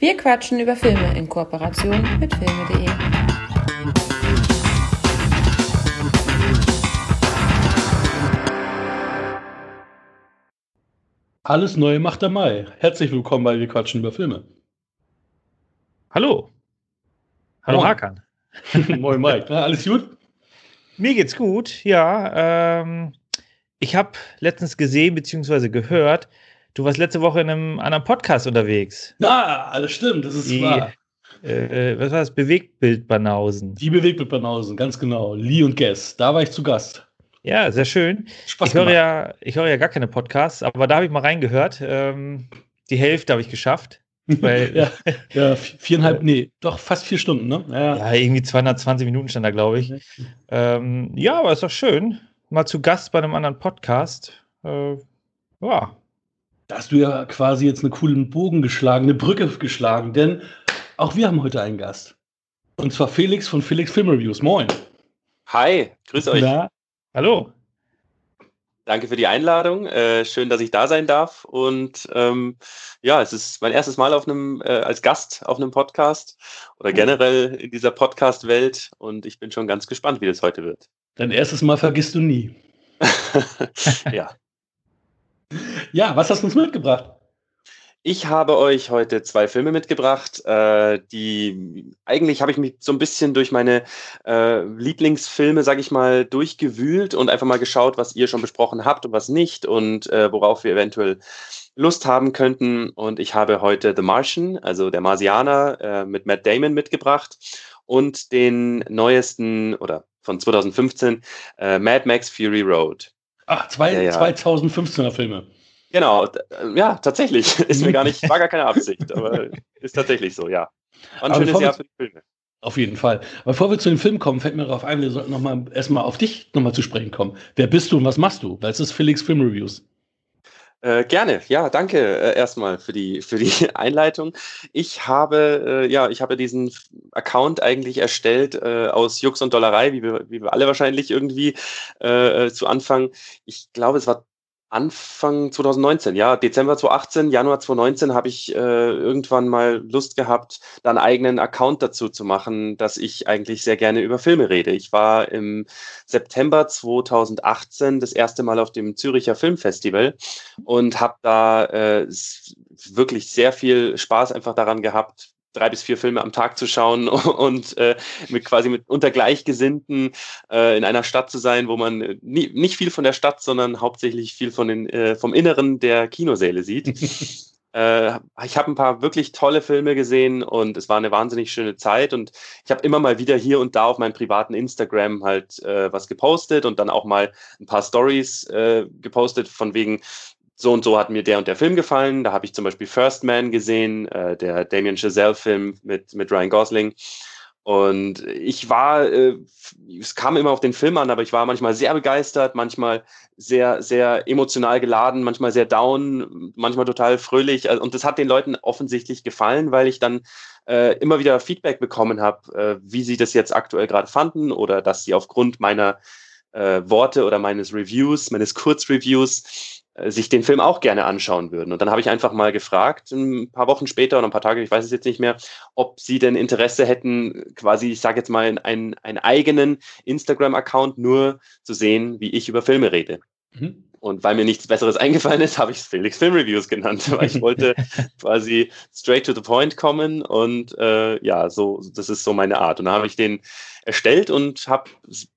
Wir quatschen über Filme in Kooperation mit filme.de. Alles Neue macht der Mai. Herzlich willkommen bei Wir quatschen über Filme. Hallo. Hallo Moin. Hakan. Moin Mike. Na, alles gut? Mir geht's gut, ja. Ähm, ich habe letztens gesehen bzw. gehört, du warst letzte Woche in einem anderen Podcast unterwegs. Na, alles stimmt, das ist Die, wahr. äh, was war das? Bewegtbild-Banausen. Die bewegt mit Banausen, ganz genau. Lee und Guess, da war ich zu Gast. Ja, sehr schön. Spaß Ich höre ja, ich höre ja gar keine Podcasts, aber da habe ich mal reingehört. Ähm, die Hälfte habe ich geschafft. Weil, ja, ja, vi- viereinhalb, nee, doch fast vier Stunden, ne? Ja, Ja, irgendwie 220 Minuten stand da, glaube ich. Ähm, ja, aber ist doch schön. Mal zu Gast bei einem anderen Podcast. Äh, ja, Da hast du ja quasi jetzt einen coolen Bogen geschlagen, eine Brücke geschlagen, denn auch wir haben heute einen Gast. Und zwar Felix von Felix Film Reviews. Moin. Hi, grüß euch. Na, hallo. Danke für die Einladung. Äh, schön, dass ich da sein darf. Und ähm, ja, es ist mein erstes Mal auf einem, äh, als Gast auf einem Podcast oder generell in dieser Podcast-Welt. Und ich bin schon ganz gespannt, wie das heute wird. dein erstes Mal vergisst du nie. ja. Ja, was hast du uns mitgebracht? Ich habe euch heute zwei Filme mitgebracht, äh, die eigentlich habe ich mich so ein bisschen durch meine äh, Lieblingsfilme, sage ich mal, durchgewühlt und einfach mal geschaut, was ihr schon besprochen habt und was nicht und äh, worauf wir eventuell Lust haben könnten. Und ich habe heute The Martian, also der Marsianer, äh, mit Matt Damon mitgebracht und den neuesten oder von 2015 äh, Mad Max Fury Road. Ach, zwei, Ja, ja. 2015er Filme. Genau, äh, ja, tatsächlich. Ist mir gar nicht, war gar keine Absicht, aber ist tatsächlich so, ja. War ein Aber schönes Jahr für die Filme. Auf jeden Fall. Aber bevor wir zu dem Film kommen, fällt mir darauf ein, wir sollten noch mal erstmal auf dich nochmal zu sprechen kommen. Wer bist du und was machst du? Weil es ist Felix Film Reviews. Äh, gerne, ja, danke äh, erstmal für die, für die Einleitung. Ich habe, äh, ja, ich habe diesen Account eigentlich erstellt äh, aus Jux und Dollerei, wie wir, wie wir alle wahrscheinlich irgendwie äh, äh, zu Anfang. Ich glaube, es war Anfang 2019, ja, Dezember 2018, Januar 2019 habe ich äh, irgendwann mal Lust gehabt, da einen eigenen Account dazu zu machen, dass ich eigentlich sehr gerne über Filme rede. Ich war im September 2018 das erste Mal auf dem Züricher Filmfestival und habe da äh, wirklich sehr viel Spaß einfach daran gehabt, drei bis vier Filme am Tag zu schauen und äh, mit quasi mit unter Gleichgesinnten äh, in einer Stadt zu sein, wo man äh, nie, nicht viel von der Stadt, sondern hauptsächlich viel von den, äh, vom Inneren der Kinosäle sieht. Äh, ich habe ein paar wirklich tolle Filme gesehen und es war eine wahnsinnig schöne Zeit und ich habe immer mal wieder hier und da auf meinem privaten Instagram halt äh, was gepostet und dann auch mal ein paar Stories gepostet von wegen so und so hat mir der und der Film gefallen. Da habe ich zum Beispiel First Man gesehen, äh, der Damien Chazelle-Film mit, mit Ryan Gosling. Und ich war, äh, es kam immer auf den Film an, aber ich war manchmal sehr begeistert, manchmal sehr, sehr emotional geladen, manchmal sehr down, manchmal total fröhlich. Also, Und das hat den Leuten offensichtlich gefallen, weil ich dann äh, immer wieder Feedback bekommen habe, äh, wie sie das jetzt aktuell gerade fanden oder dass sie aufgrund meiner äh, Worte oder meines Reviews, meines Kurzreviews, sich den Film auch gerne anschauen würden. Und dann habe ich einfach mal gefragt, ein paar Wochen später oder ein paar Tage, ich weiß es jetzt nicht mehr, ob sie denn Interesse hätten, quasi, ich sage jetzt mal, einen, einen eigenen Instagram-Account nur zu sehen, wie ich über Filme rede. Mhm. Und weil mir nichts Besseres eingefallen ist, habe ich es Felix Film Reviews genannt, weil ich wollte quasi straight to the point kommen und äh, ja, so das ist so meine Art. Und dann habe ich den erstellt und habe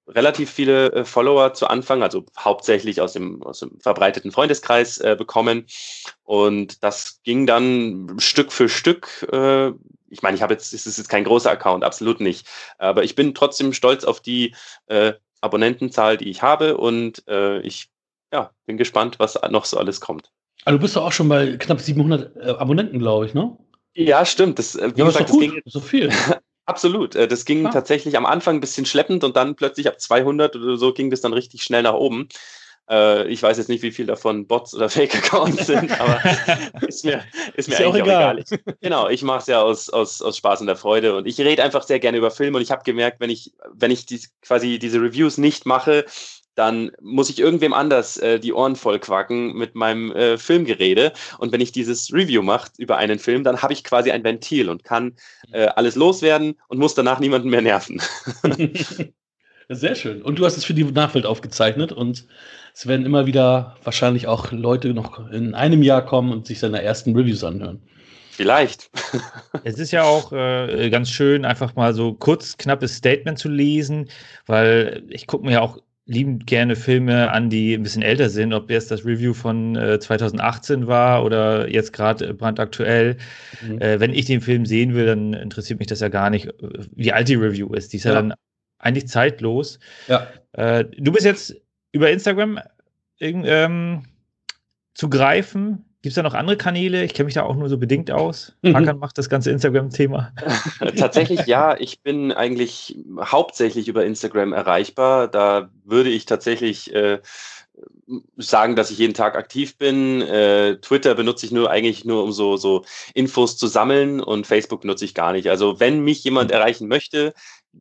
relativ viele äh, Follower zu Anfang, also hauptsächlich aus dem, aus dem verbreiteten Freundeskreis äh, bekommen. Und das ging dann Stück für Stück. Äh, ich meine, ich habe jetzt, es ist jetzt kein großer Account, absolut nicht. Aber ich bin trotzdem stolz auf die äh, Abonnentenzahl, die ich habe und äh, ich ja, bin gespannt, was noch so alles kommt. Also du bist doch auch schon bei knapp 700 äh, Abonnenten, glaube ich, ne? Ja, stimmt. Das, äh, wie Ja, gesagt, doch das ging So viel. absolut. Äh, Das ging Ah. tatsächlich am Anfang ein bisschen schleppend und dann plötzlich ab 200 oder so ging das dann richtig schnell nach oben. Äh, Ich weiß jetzt nicht, wie viel davon Bots oder Fake-Accounts sind, aber ist mir, ist mir Ist ja auch eigentlich egal. auch egal. Genau, ich mache es ja aus, aus, aus Spaß und der Freude und ich rede einfach sehr gerne über Filme und ich habe gemerkt, wenn ich, wenn ich die, quasi diese Reviews nicht mache, dann muss ich irgendwem anders äh, die Ohren voll quacken mit meinem äh, Filmgerede. Und wenn ich dieses Review mache über einen Film, dann habe ich quasi ein Ventil und kann äh, alles loswerden und muss danach niemanden mehr nerven. Sehr schön. Und du hast es für die Nachwelt aufgezeichnet und es werden immer wieder wahrscheinlich auch Leute noch in einem Jahr kommen und sich seine ersten Reviews anhören. Vielleicht. Es ist ja auch äh, ganz schön, einfach mal so kurz, knappes Statement zu lesen, weil ich gucke mir ja auch liebend gerne Filme an, die ein bisschen älter sind, ob jetzt das Review von äh, 2018 war oder jetzt gerade brandaktuell. Mhm. Äh, wenn ich den Film sehen will, dann interessiert mich das ja gar nicht, wie alt die Review ist. Die ist ja, ja dann eigentlich zeitlos. Ja. Äh, du bist jetzt über Instagram ähm, zu greifen. Gibt es da noch andere Kanäle? Ich kenne mich da auch nur so bedingt aus. Mhm. Hakan macht das ganze Instagram-Thema. tatsächlich ja, ich bin eigentlich hauptsächlich über Instagram erreichbar. Da würde ich tatsächlich äh, sagen, dass ich jeden Tag aktiv bin. Äh, Twitter benutze ich nur eigentlich nur, um so, so Infos zu sammeln und Facebook benutze ich gar nicht. Also wenn mich jemand erreichen möchte,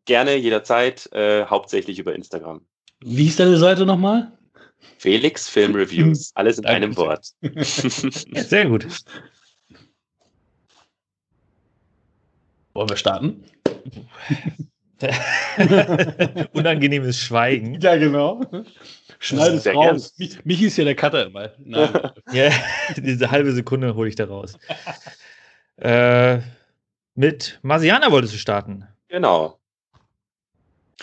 gerne jederzeit, äh, hauptsächlich über Instagram. Wie ist deine Seite nochmal? Felix Film Reviews. Alles in einem Wort. Sehr gut. Wollen wir starten? Unangenehmes Schweigen. Ja, genau. Schneid es raus. Mich, ist ja der Cutter immer. ja, diese halbe Sekunde hole ich da raus. Äh, mit Marsiana wolltest du starten. Genau.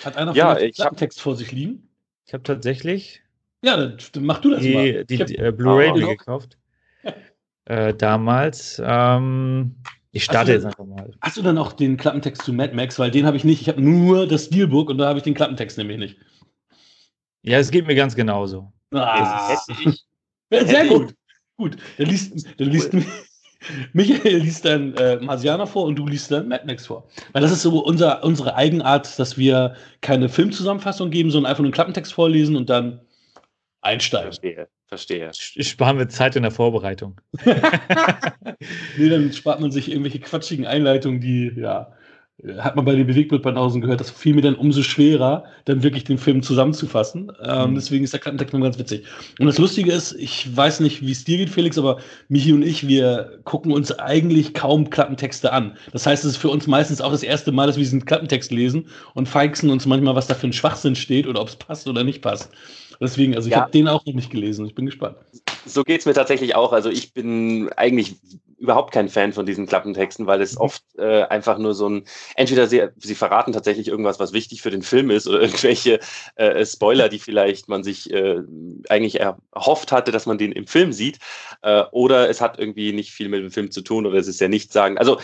Hat einer ja, von ich hab, Text vor sich liegen? Ich habe tatsächlich ja, dann mach du das die, mal. Die, die äh, Blu-ray oh, gekauft. äh, damals. Ähm, ich starte jetzt einfach mal. Hast du dann auch den Klappentext zu Mad Max? Weil den habe ich nicht. Ich habe nur das Steelbook und da habe ich den Klappentext nämlich nicht. Ja, es geht mir ganz genauso. Ah. Sehr gut. Gut. Dann liest, dann liest Michael liest dann äh, Marsianer vor und du liest dann Mad Max vor. Weil das ist so unser, unsere Eigenart, dass wir keine Filmzusammenfassung geben, sondern einfach nur einen Klappentext vorlesen und dann einsteigen. Verstehe, verstehe. Sparen wir Zeit in der Vorbereitung. nee, dann spart man sich irgendwelche quatschigen Einleitungen, die, ja, hat man bei den Bewegtbildbanausen gehört, das fiel mir dann umso schwerer, dann wirklich den Film zusammenzufassen. Ähm, mhm. Deswegen ist der Klappentext nur ganz witzig. Und das Lustige ist, ich weiß nicht, wie es dir geht, Felix, aber Michi und ich, wir gucken uns eigentlich kaum Klappentexte an. Das heißt, es ist für uns meistens auch das erste Mal, dass wir diesen Klappentext lesen und feixen uns manchmal, was da für ein Schwachsinn steht oder ob es passt oder nicht passt. Deswegen, also ich ja. habe den auch noch nicht gelesen. Ich bin gespannt. So geht es mir tatsächlich auch. Also ich bin eigentlich überhaupt kein Fan von diesen Klappentexten, weil es mhm. oft äh, einfach nur so ein, entweder sie, sie verraten tatsächlich irgendwas, was wichtig für den Film ist oder irgendwelche äh, Spoiler, die vielleicht man sich äh, eigentlich erhofft hatte, dass man den im Film sieht, äh, oder es hat irgendwie nicht viel mit dem Film zu tun oder es ist ja nicht sagen. Also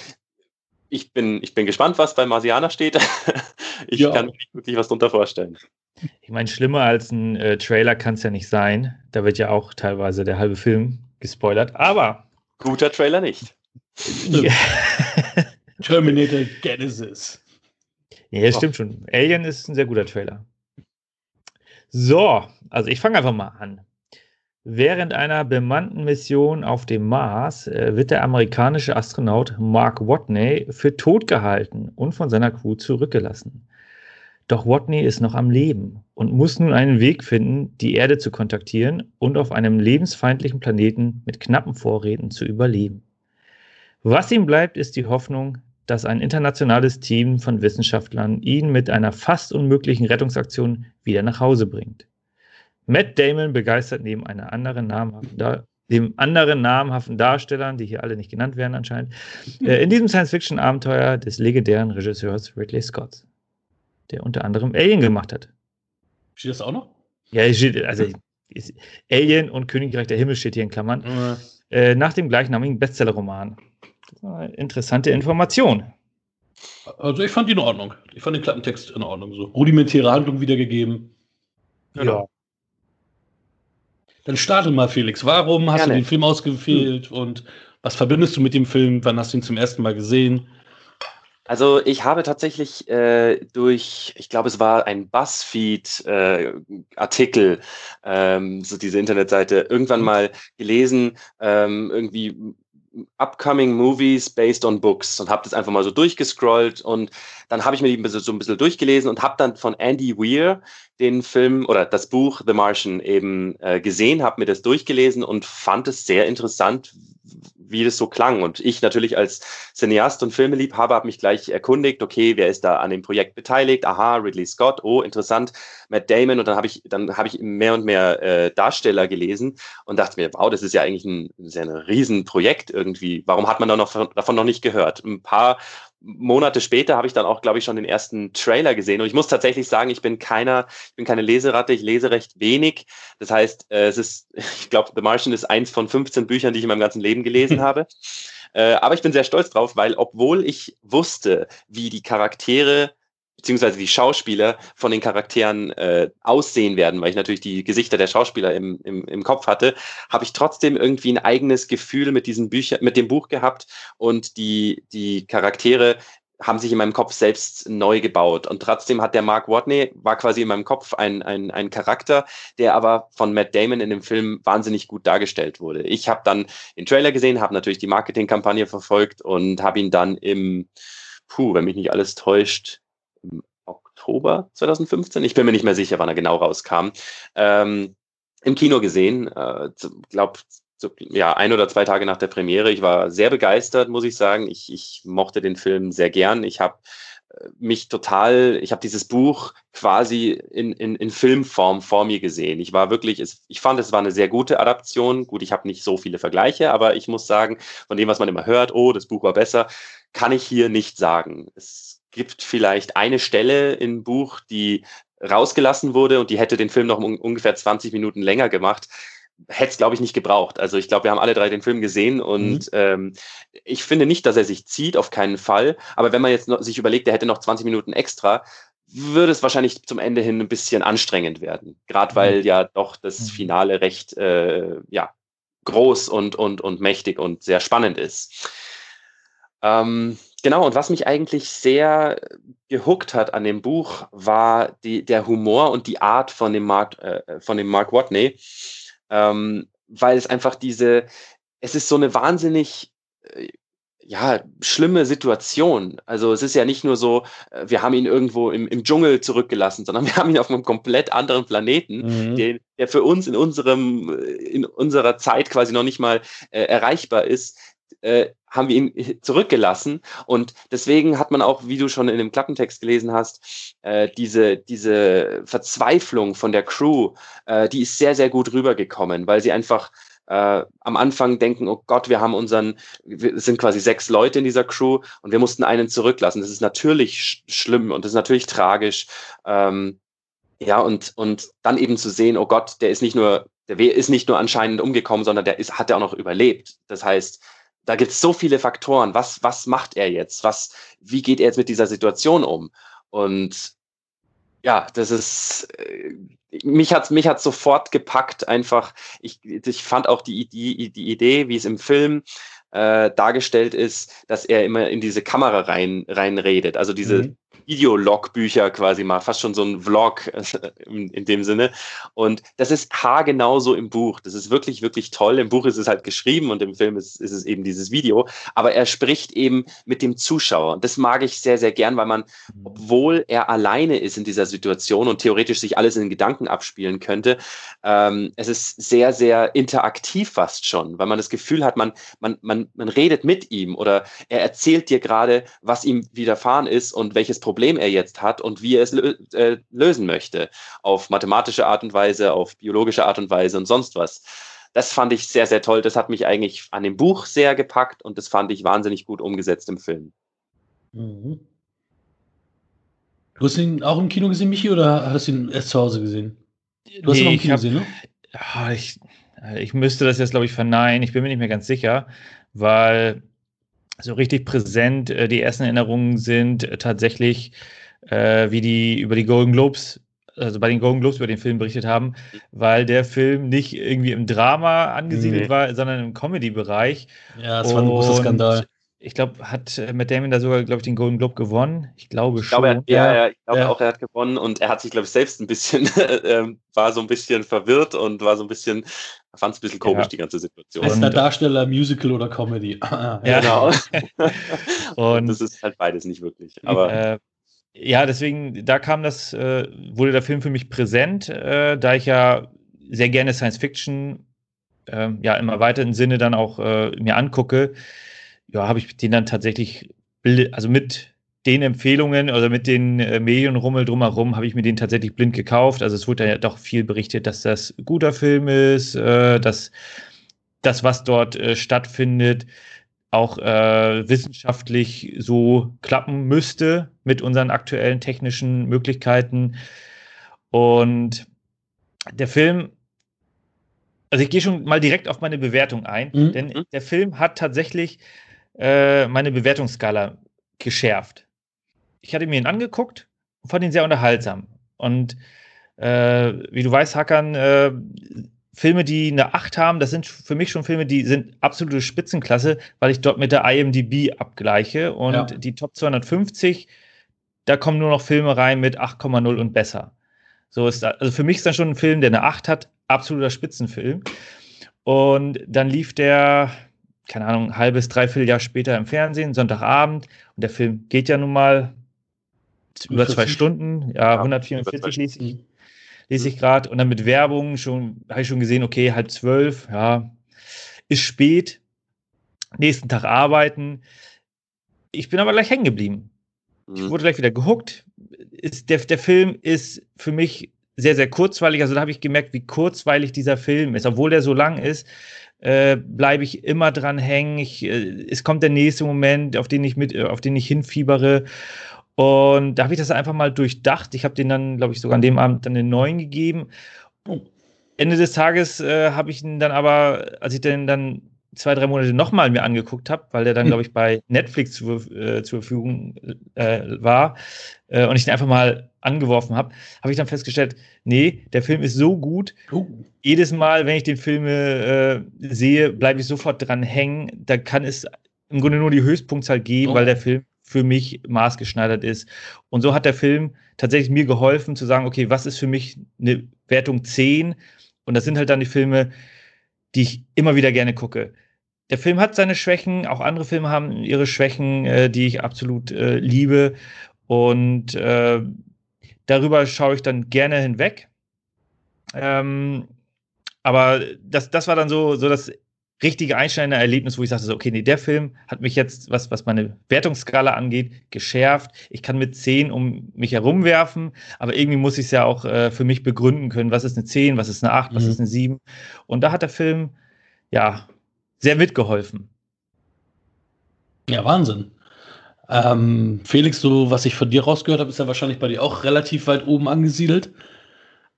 ich bin, ich bin gespannt, was bei Marsianer steht. ich ja. kann mir nicht wirklich was darunter vorstellen. Ich meine, schlimmer als ein äh, Trailer kann es ja nicht sein. Da wird ja auch teilweise der halbe Film gespoilert. Aber. Guter Trailer nicht. Terminator Genesis. Ja, das stimmt schon. Alien ist ein sehr guter Trailer. So, also ich fange einfach mal an. Während einer bemannten Mission auf dem Mars äh, wird der amerikanische Astronaut Mark Watney für tot gehalten und von seiner Crew zurückgelassen. Doch Watney ist noch am Leben und muss nun einen Weg finden, die Erde zu kontaktieren und auf einem lebensfeindlichen Planeten mit knappen Vorräten zu überleben. Was ihm bleibt, ist die Hoffnung, dass ein internationales Team von Wissenschaftlern ihn mit einer fast unmöglichen Rettungsaktion wieder nach Hause bringt. Matt Damon begeistert neben einer anderen namhaften, dem anderen namhaften Darstellern, die hier alle nicht genannt werden anscheinend, äh, in diesem Science-Fiction-Abenteuer des legendären Regisseurs Ridley Scott der unter anderem Alien gemacht hat. Steht das auch noch? Ja, also Alien und Königreich der Himmel steht hier in Klammern. Mhm. Äh, nach dem gleichnamigen Bestseller-Roman. Interessante Information. Also ich fand die in Ordnung. Ich fand den Klappentext in Ordnung. So rudimentäre Handlung wiedergegeben. Genau. Ja. Dann starte mal, Felix. Warum hast Gerne. du den Film ausgewählt hm. und was verbindest du mit dem Film? Wann hast du ihn zum ersten Mal gesehen? Also ich habe tatsächlich äh, durch, ich glaube, es war ein BuzzFeed-Artikel, äh, ähm, so diese Internetseite, irgendwann mhm. mal gelesen, ähm, irgendwie Upcoming Movies based on Books und habe das einfach mal so durchgescrollt und dann habe ich mir die so ein bisschen durchgelesen und habe dann von Andy Weir den Film oder das Buch The Martian eben äh, gesehen, habe mir das durchgelesen und fand es sehr interessant, wie das so klang. Und ich natürlich als Cineast und Filmeliebhaber habe mich gleich erkundigt, okay, wer ist da an dem Projekt beteiligt? Aha, Ridley Scott, oh, interessant, Matt Damon. Und dann habe ich, dann habe ich mehr und mehr äh, Darsteller gelesen und dachte mir, wow, das ist ja eigentlich ein, sehr ein Riesenprojekt irgendwie. Warum hat man da noch davon noch nicht gehört? Ein paar Monate später habe ich dann auch, glaube ich, schon den ersten Trailer gesehen. Und ich muss tatsächlich sagen, ich bin keiner, ich bin keine Leseratte, ich lese recht wenig. Das heißt, äh, es ist, ich glaube, The Martian ist eins von 15 Büchern, die ich in meinem ganzen Leben gelesen habe. Äh, aber ich bin sehr stolz drauf, weil obwohl ich wusste, wie die Charaktere beziehungsweise die Schauspieler von den Charakteren äh, aussehen werden, weil ich natürlich die Gesichter der Schauspieler im, im, im Kopf hatte, habe ich trotzdem irgendwie ein eigenes Gefühl mit diesem Bücher, mit dem Buch gehabt und die, die Charaktere haben sich in meinem Kopf selbst neu gebaut. Und trotzdem hat der Mark Watney, war quasi in meinem Kopf ein, ein, ein Charakter, der aber von Matt Damon in dem Film wahnsinnig gut dargestellt wurde. Ich habe dann den Trailer gesehen, habe natürlich die Marketingkampagne verfolgt und habe ihn dann im, puh, wenn mich nicht alles täuscht, im Oktober 2015, ich bin mir nicht mehr sicher, wann er genau rauskam, ähm, im Kino gesehen. Äh, glaube, ja, ein oder zwei Tage nach der Premiere. Ich war sehr begeistert, muss ich sagen. Ich, ich mochte den Film sehr gern. Ich habe äh, mich total, ich habe dieses Buch quasi in, in, in Filmform vor mir gesehen. Ich war wirklich, ich fand, es war eine sehr gute Adaption. Gut, ich habe nicht so viele Vergleiche, aber ich muss sagen, von dem, was man immer hört, oh, das Buch war besser, kann ich hier nicht sagen. Es gibt vielleicht eine Stelle im Buch, die rausgelassen wurde und die hätte den Film noch um ungefähr 20 Minuten länger gemacht. Hätte es, glaube ich, nicht gebraucht. Also ich glaube, wir haben alle drei den Film gesehen und mhm. ähm, ich finde nicht, dass er sich zieht, auf keinen Fall. Aber wenn man jetzt noch, sich überlegt, er hätte noch 20 Minuten extra, würde es wahrscheinlich zum Ende hin ein bisschen anstrengend werden. Gerade mhm. weil ja doch das mhm. Finale recht äh, ja, groß und, und, und mächtig und sehr spannend ist. Ähm, Genau, und was mich eigentlich sehr gehuckt hat an dem Buch, war die, der Humor und die Art von dem Mark, äh, von dem Mark Watney, ähm, weil es einfach diese, es ist so eine wahnsinnig, äh, ja, schlimme Situation. Also es ist ja nicht nur so, äh, wir haben ihn irgendwo im, im Dschungel zurückgelassen, sondern wir haben ihn auf einem komplett anderen Planeten, mhm. der, der für uns in unserem, in unserer Zeit quasi noch nicht mal äh, erreichbar ist. Äh, haben wir ihn zurückgelassen. Und deswegen hat man auch, wie du schon in dem Klappentext gelesen hast, äh, diese, diese Verzweiflung von der Crew, äh, die ist sehr, sehr gut rübergekommen, weil sie einfach äh, am Anfang denken, oh Gott, wir haben unseren, es sind quasi sechs Leute in dieser Crew und wir mussten einen zurücklassen. Das ist natürlich sch schlimm und das ist natürlich tragisch. Ähm, ja, und, und dann eben zu sehen, oh Gott, der ist nicht nur, der ist nicht nur anscheinend umgekommen, sondern der ist, hat er auch noch überlebt. Das heißt, da gibt es so viele Faktoren. Was, was macht er jetzt? Was, wie geht er jetzt mit dieser Situation um? Und ja, das ist, äh, mich hat mich hat sofort gepackt einfach. Ich, ich fand auch die, die, die Idee, wie es im Film äh, dargestellt ist, dass er immer in diese Kamera rein, reinredet. Also diese, mhm. Videolog-Bücher quasi mal, fast schon so ein Vlog in, in, dem Sinne. Und das ist haargenau so im Buch. Das ist wirklich, wirklich toll. Im Buch ist es halt geschrieben und im Film ist, ist es eben dieses Video. Aber er spricht eben mit dem Zuschauer. Und das mag ich sehr, sehr gern, weil man, obwohl er alleine ist in dieser Situation und theoretisch sich alles in Gedanken abspielen könnte, ähm, es ist sehr, sehr interaktiv fast schon, weil man das Gefühl hat, man, man, man, man redet mit ihm oder er erzählt dir gerade, was ihm widerfahren ist und welches Problem er jetzt hat und wie er es lö äh, lösen möchte. Auf mathematische Art und Weise, auf biologische Art und Weise und sonst was. Das fand ich sehr, sehr toll. Das hat mich eigentlich an dem Buch sehr gepackt und das fand ich wahnsinnig gut umgesetzt im Film. Mhm. Du hast ihn auch im Kino gesehen, Michi, oder hast du ihn erst zu Hause gesehen? Du hast nee, ihn auch im Kino hab, gesehen, ne? Ja, ich, ich müsste das jetzt, glaube ich, verneinen. Ich bin mir nicht mehr ganz sicher, weil so richtig präsent äh, die ersten Erinnerungen sind äh, tatsächlich, äh, wie die über die Golden Globes, also bei den Golden Globes über den Film berichtet haben, weil der Film nicht irgendwie im Drama angesiedelt nee. war, sondern im Comedy-Bereich. Ja, das war ein großer Skandal. Ich glaube, hat äh, Matt Damon da sogar, glaube ich, den Golden Globe gewonnen? Ich glaube ich glaube, schon. Er, ja, ja, ich glaube ja. auch, er hat gewonnen und er hat sich, glaube ich, selbst ein bisschen, äh, war so ein bisschen verwirrt und war so ein bisschen, fand es ein bisschen komisch, ja. die ganze Situation. Bester Darsteller, Musical oder Comedy. ja, genau. und das ist halt beides nicht wirklich. Aber äh, ja, deswegen, da kam das, äh, wurde der Film für mich präsent, äh, da ich ja sehr gerne Science Fiction äh, ja im erweiterten Sinne dann auch äh, mir angucke. Ja, habe ich den dann tatsächlich, also mit den Empfehlungen oder mit den äh, Medienrummel drumherum habe ich mir den tatsächlich blind gekauft. Also es wurde ja doch viel berichtet, dass das ein guter Film ist, äh, dass das, was dort äh, stattfindet, auch äh, wissenschaftlich so klappen müsste mit unseren aktuellen technischen Möglichkeiten. Und der Film, also ich gehe schon mal direkt auf meine Bewertung ein, mhm. denn der Film hat tatsächlich äh, meine Bewertungsskala geschärft ich hatte mir ihn angeguckt und fand ihn sehr unterhaltsam. Und äh, wie du weißt, Hackern, äh, Filme, die eine 8 haben, das sind für mich schon Filme, die sind absolute Spitzenklasse, weil ich dort mit der IMDb abgleiche. Und ja. die Top 250, da kommen nur noch Filme rein mit 8,0 und besser. So ist da, also für mich ist das schon ein Film, der eine 8 hat, absoluter Spitzenfilm. Und dann lief der, keine Ahnung, ein halbes, dreiviertel Jahr später im Fernsehen, Sonntagabend. Und der Film geht ja nun mal über zwei Stunden, ja, ja 144 lese ich, lese ich gerade. Und dann mit Werbung schon, habe ich schon gesehen, okay, halb zwölf, ja, ist spät. Nächsten Tag arbeiten. Ich bin aber gleich hängen geblieben. Mhm. Ich wurde gleich wieder gehuckt. Ist, der, der Film ist für mich sehr, sehr kurzweilig. Also da habe ich gemerkt, wie kurzweilig dieser Film ist. Obwohl der so lang ist, äh, bleibe ich immer dran hängen. Ich, äh, es kommt der nächste Moment, auf den ich mit, auf den ich hinfiebere. Und da habe ich das einfach mal durchdacht. Ich habe den dann, glaube ich, sogar an dem Abend dann den neuen gegeben. Ende des Tages äh, habe ich ihn dann aber, als ich den dann zwei, drei Monate nochmal mir angeguckt habe, weil der dann, hm. glaube ich, bei Netflix zu, äh, zur Verfügung äh, war äh, und ich den einfach mal angeworfen habe, habe ich dann festgestellt, nee, der Film ist so gut. Uh. Jedes Mal, wenn ich den Film äh, sehe, bleibe ich sofort dran hängen. Da kann es im Grunde nur die Höchstpunktzahl geben, oh. weil der Film für mich maßgeschneidert ist. Und so hat der Film tatsächlich mir geholfen zu sagen, okay, was ist für mich eine Wertung 10? Und das sind halt dann die Filme, die ich immer wieder gerne gucke. Der Film hat seine Schwächen, auch andere Filme haben ihre Schwächen, äh, die ich absolut äh, liebe. Und äh, darüber schaue ich dann gerne hinweg. Ähm, aber das, das war dann so, so das richtige einschneidende Erlebnis, wo ich sagte, so, okay, nee, der Film hat mich jetzt, was, was meine Wertungsskala angeht, geschärft. Ich kann mit 10 um mich herumwerfen, aber irgendwie muss ich es ja auch äh, für mich begründen können, was ist eine 10, was ist eine 8, mhm. was ist eine 7. Und da hat der Film, ja, sehr mitgeholfen. Ja, Wahnsinn. Ähm, Felix, so was ich von dir rausgehört habe, ist ja wahrscheinlich bei dir auch relativ weit oben angesiedelt.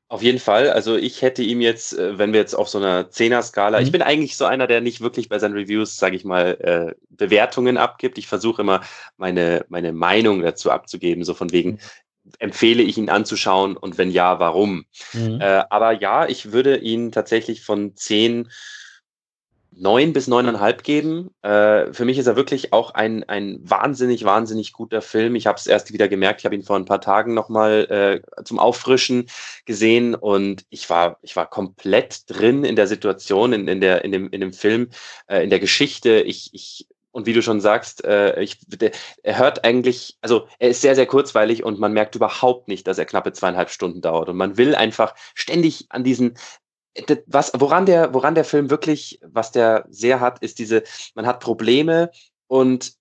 Auf jeden Fall. Also ich hätte ihm jetzt, äh, wenn wir jetzt auf so einer Zehner-Skala, mhm. ich bin eigentlich so einer, der nicht wirklich bei seinen Reviews, sage ich mal, äh, Bewertungen abgibt. Ich versuche immer meine, meine Meinung dazu abzugeben, so von wegen, mhm. empfehle ich ihn anzuschauen und wenn ja, warum? Mhm. Äh, aber ja, ich würde ihn tatsächlich von zehn neun bis neuneinhalb geben. Äh, für mich ist er wirklich auch ein, ein wahnsinnig, wahnsinnig guter Film. Ich habe es erst wieder gemerkt, ich habe ihn vor ein paar Tagen nochmal äh, zum Auffrischen gesehen und ich war, ich war komplett drin in der Situation, in, in, der, in, dem, in dem Film, äh, in der Geschichte. Ich, ich und wie du schon sagst, äh, ich, der, er hört eigentlich, also er ist sehr, sehr kurzweilig und man merkt überhaupt nicht, dass er knappe zweieinhalb Stunden dauert. Und man will einfach ständig an diesen was, woran der, woran der Film wirklich, was der sehr hat, ist diese, man hat Probleme und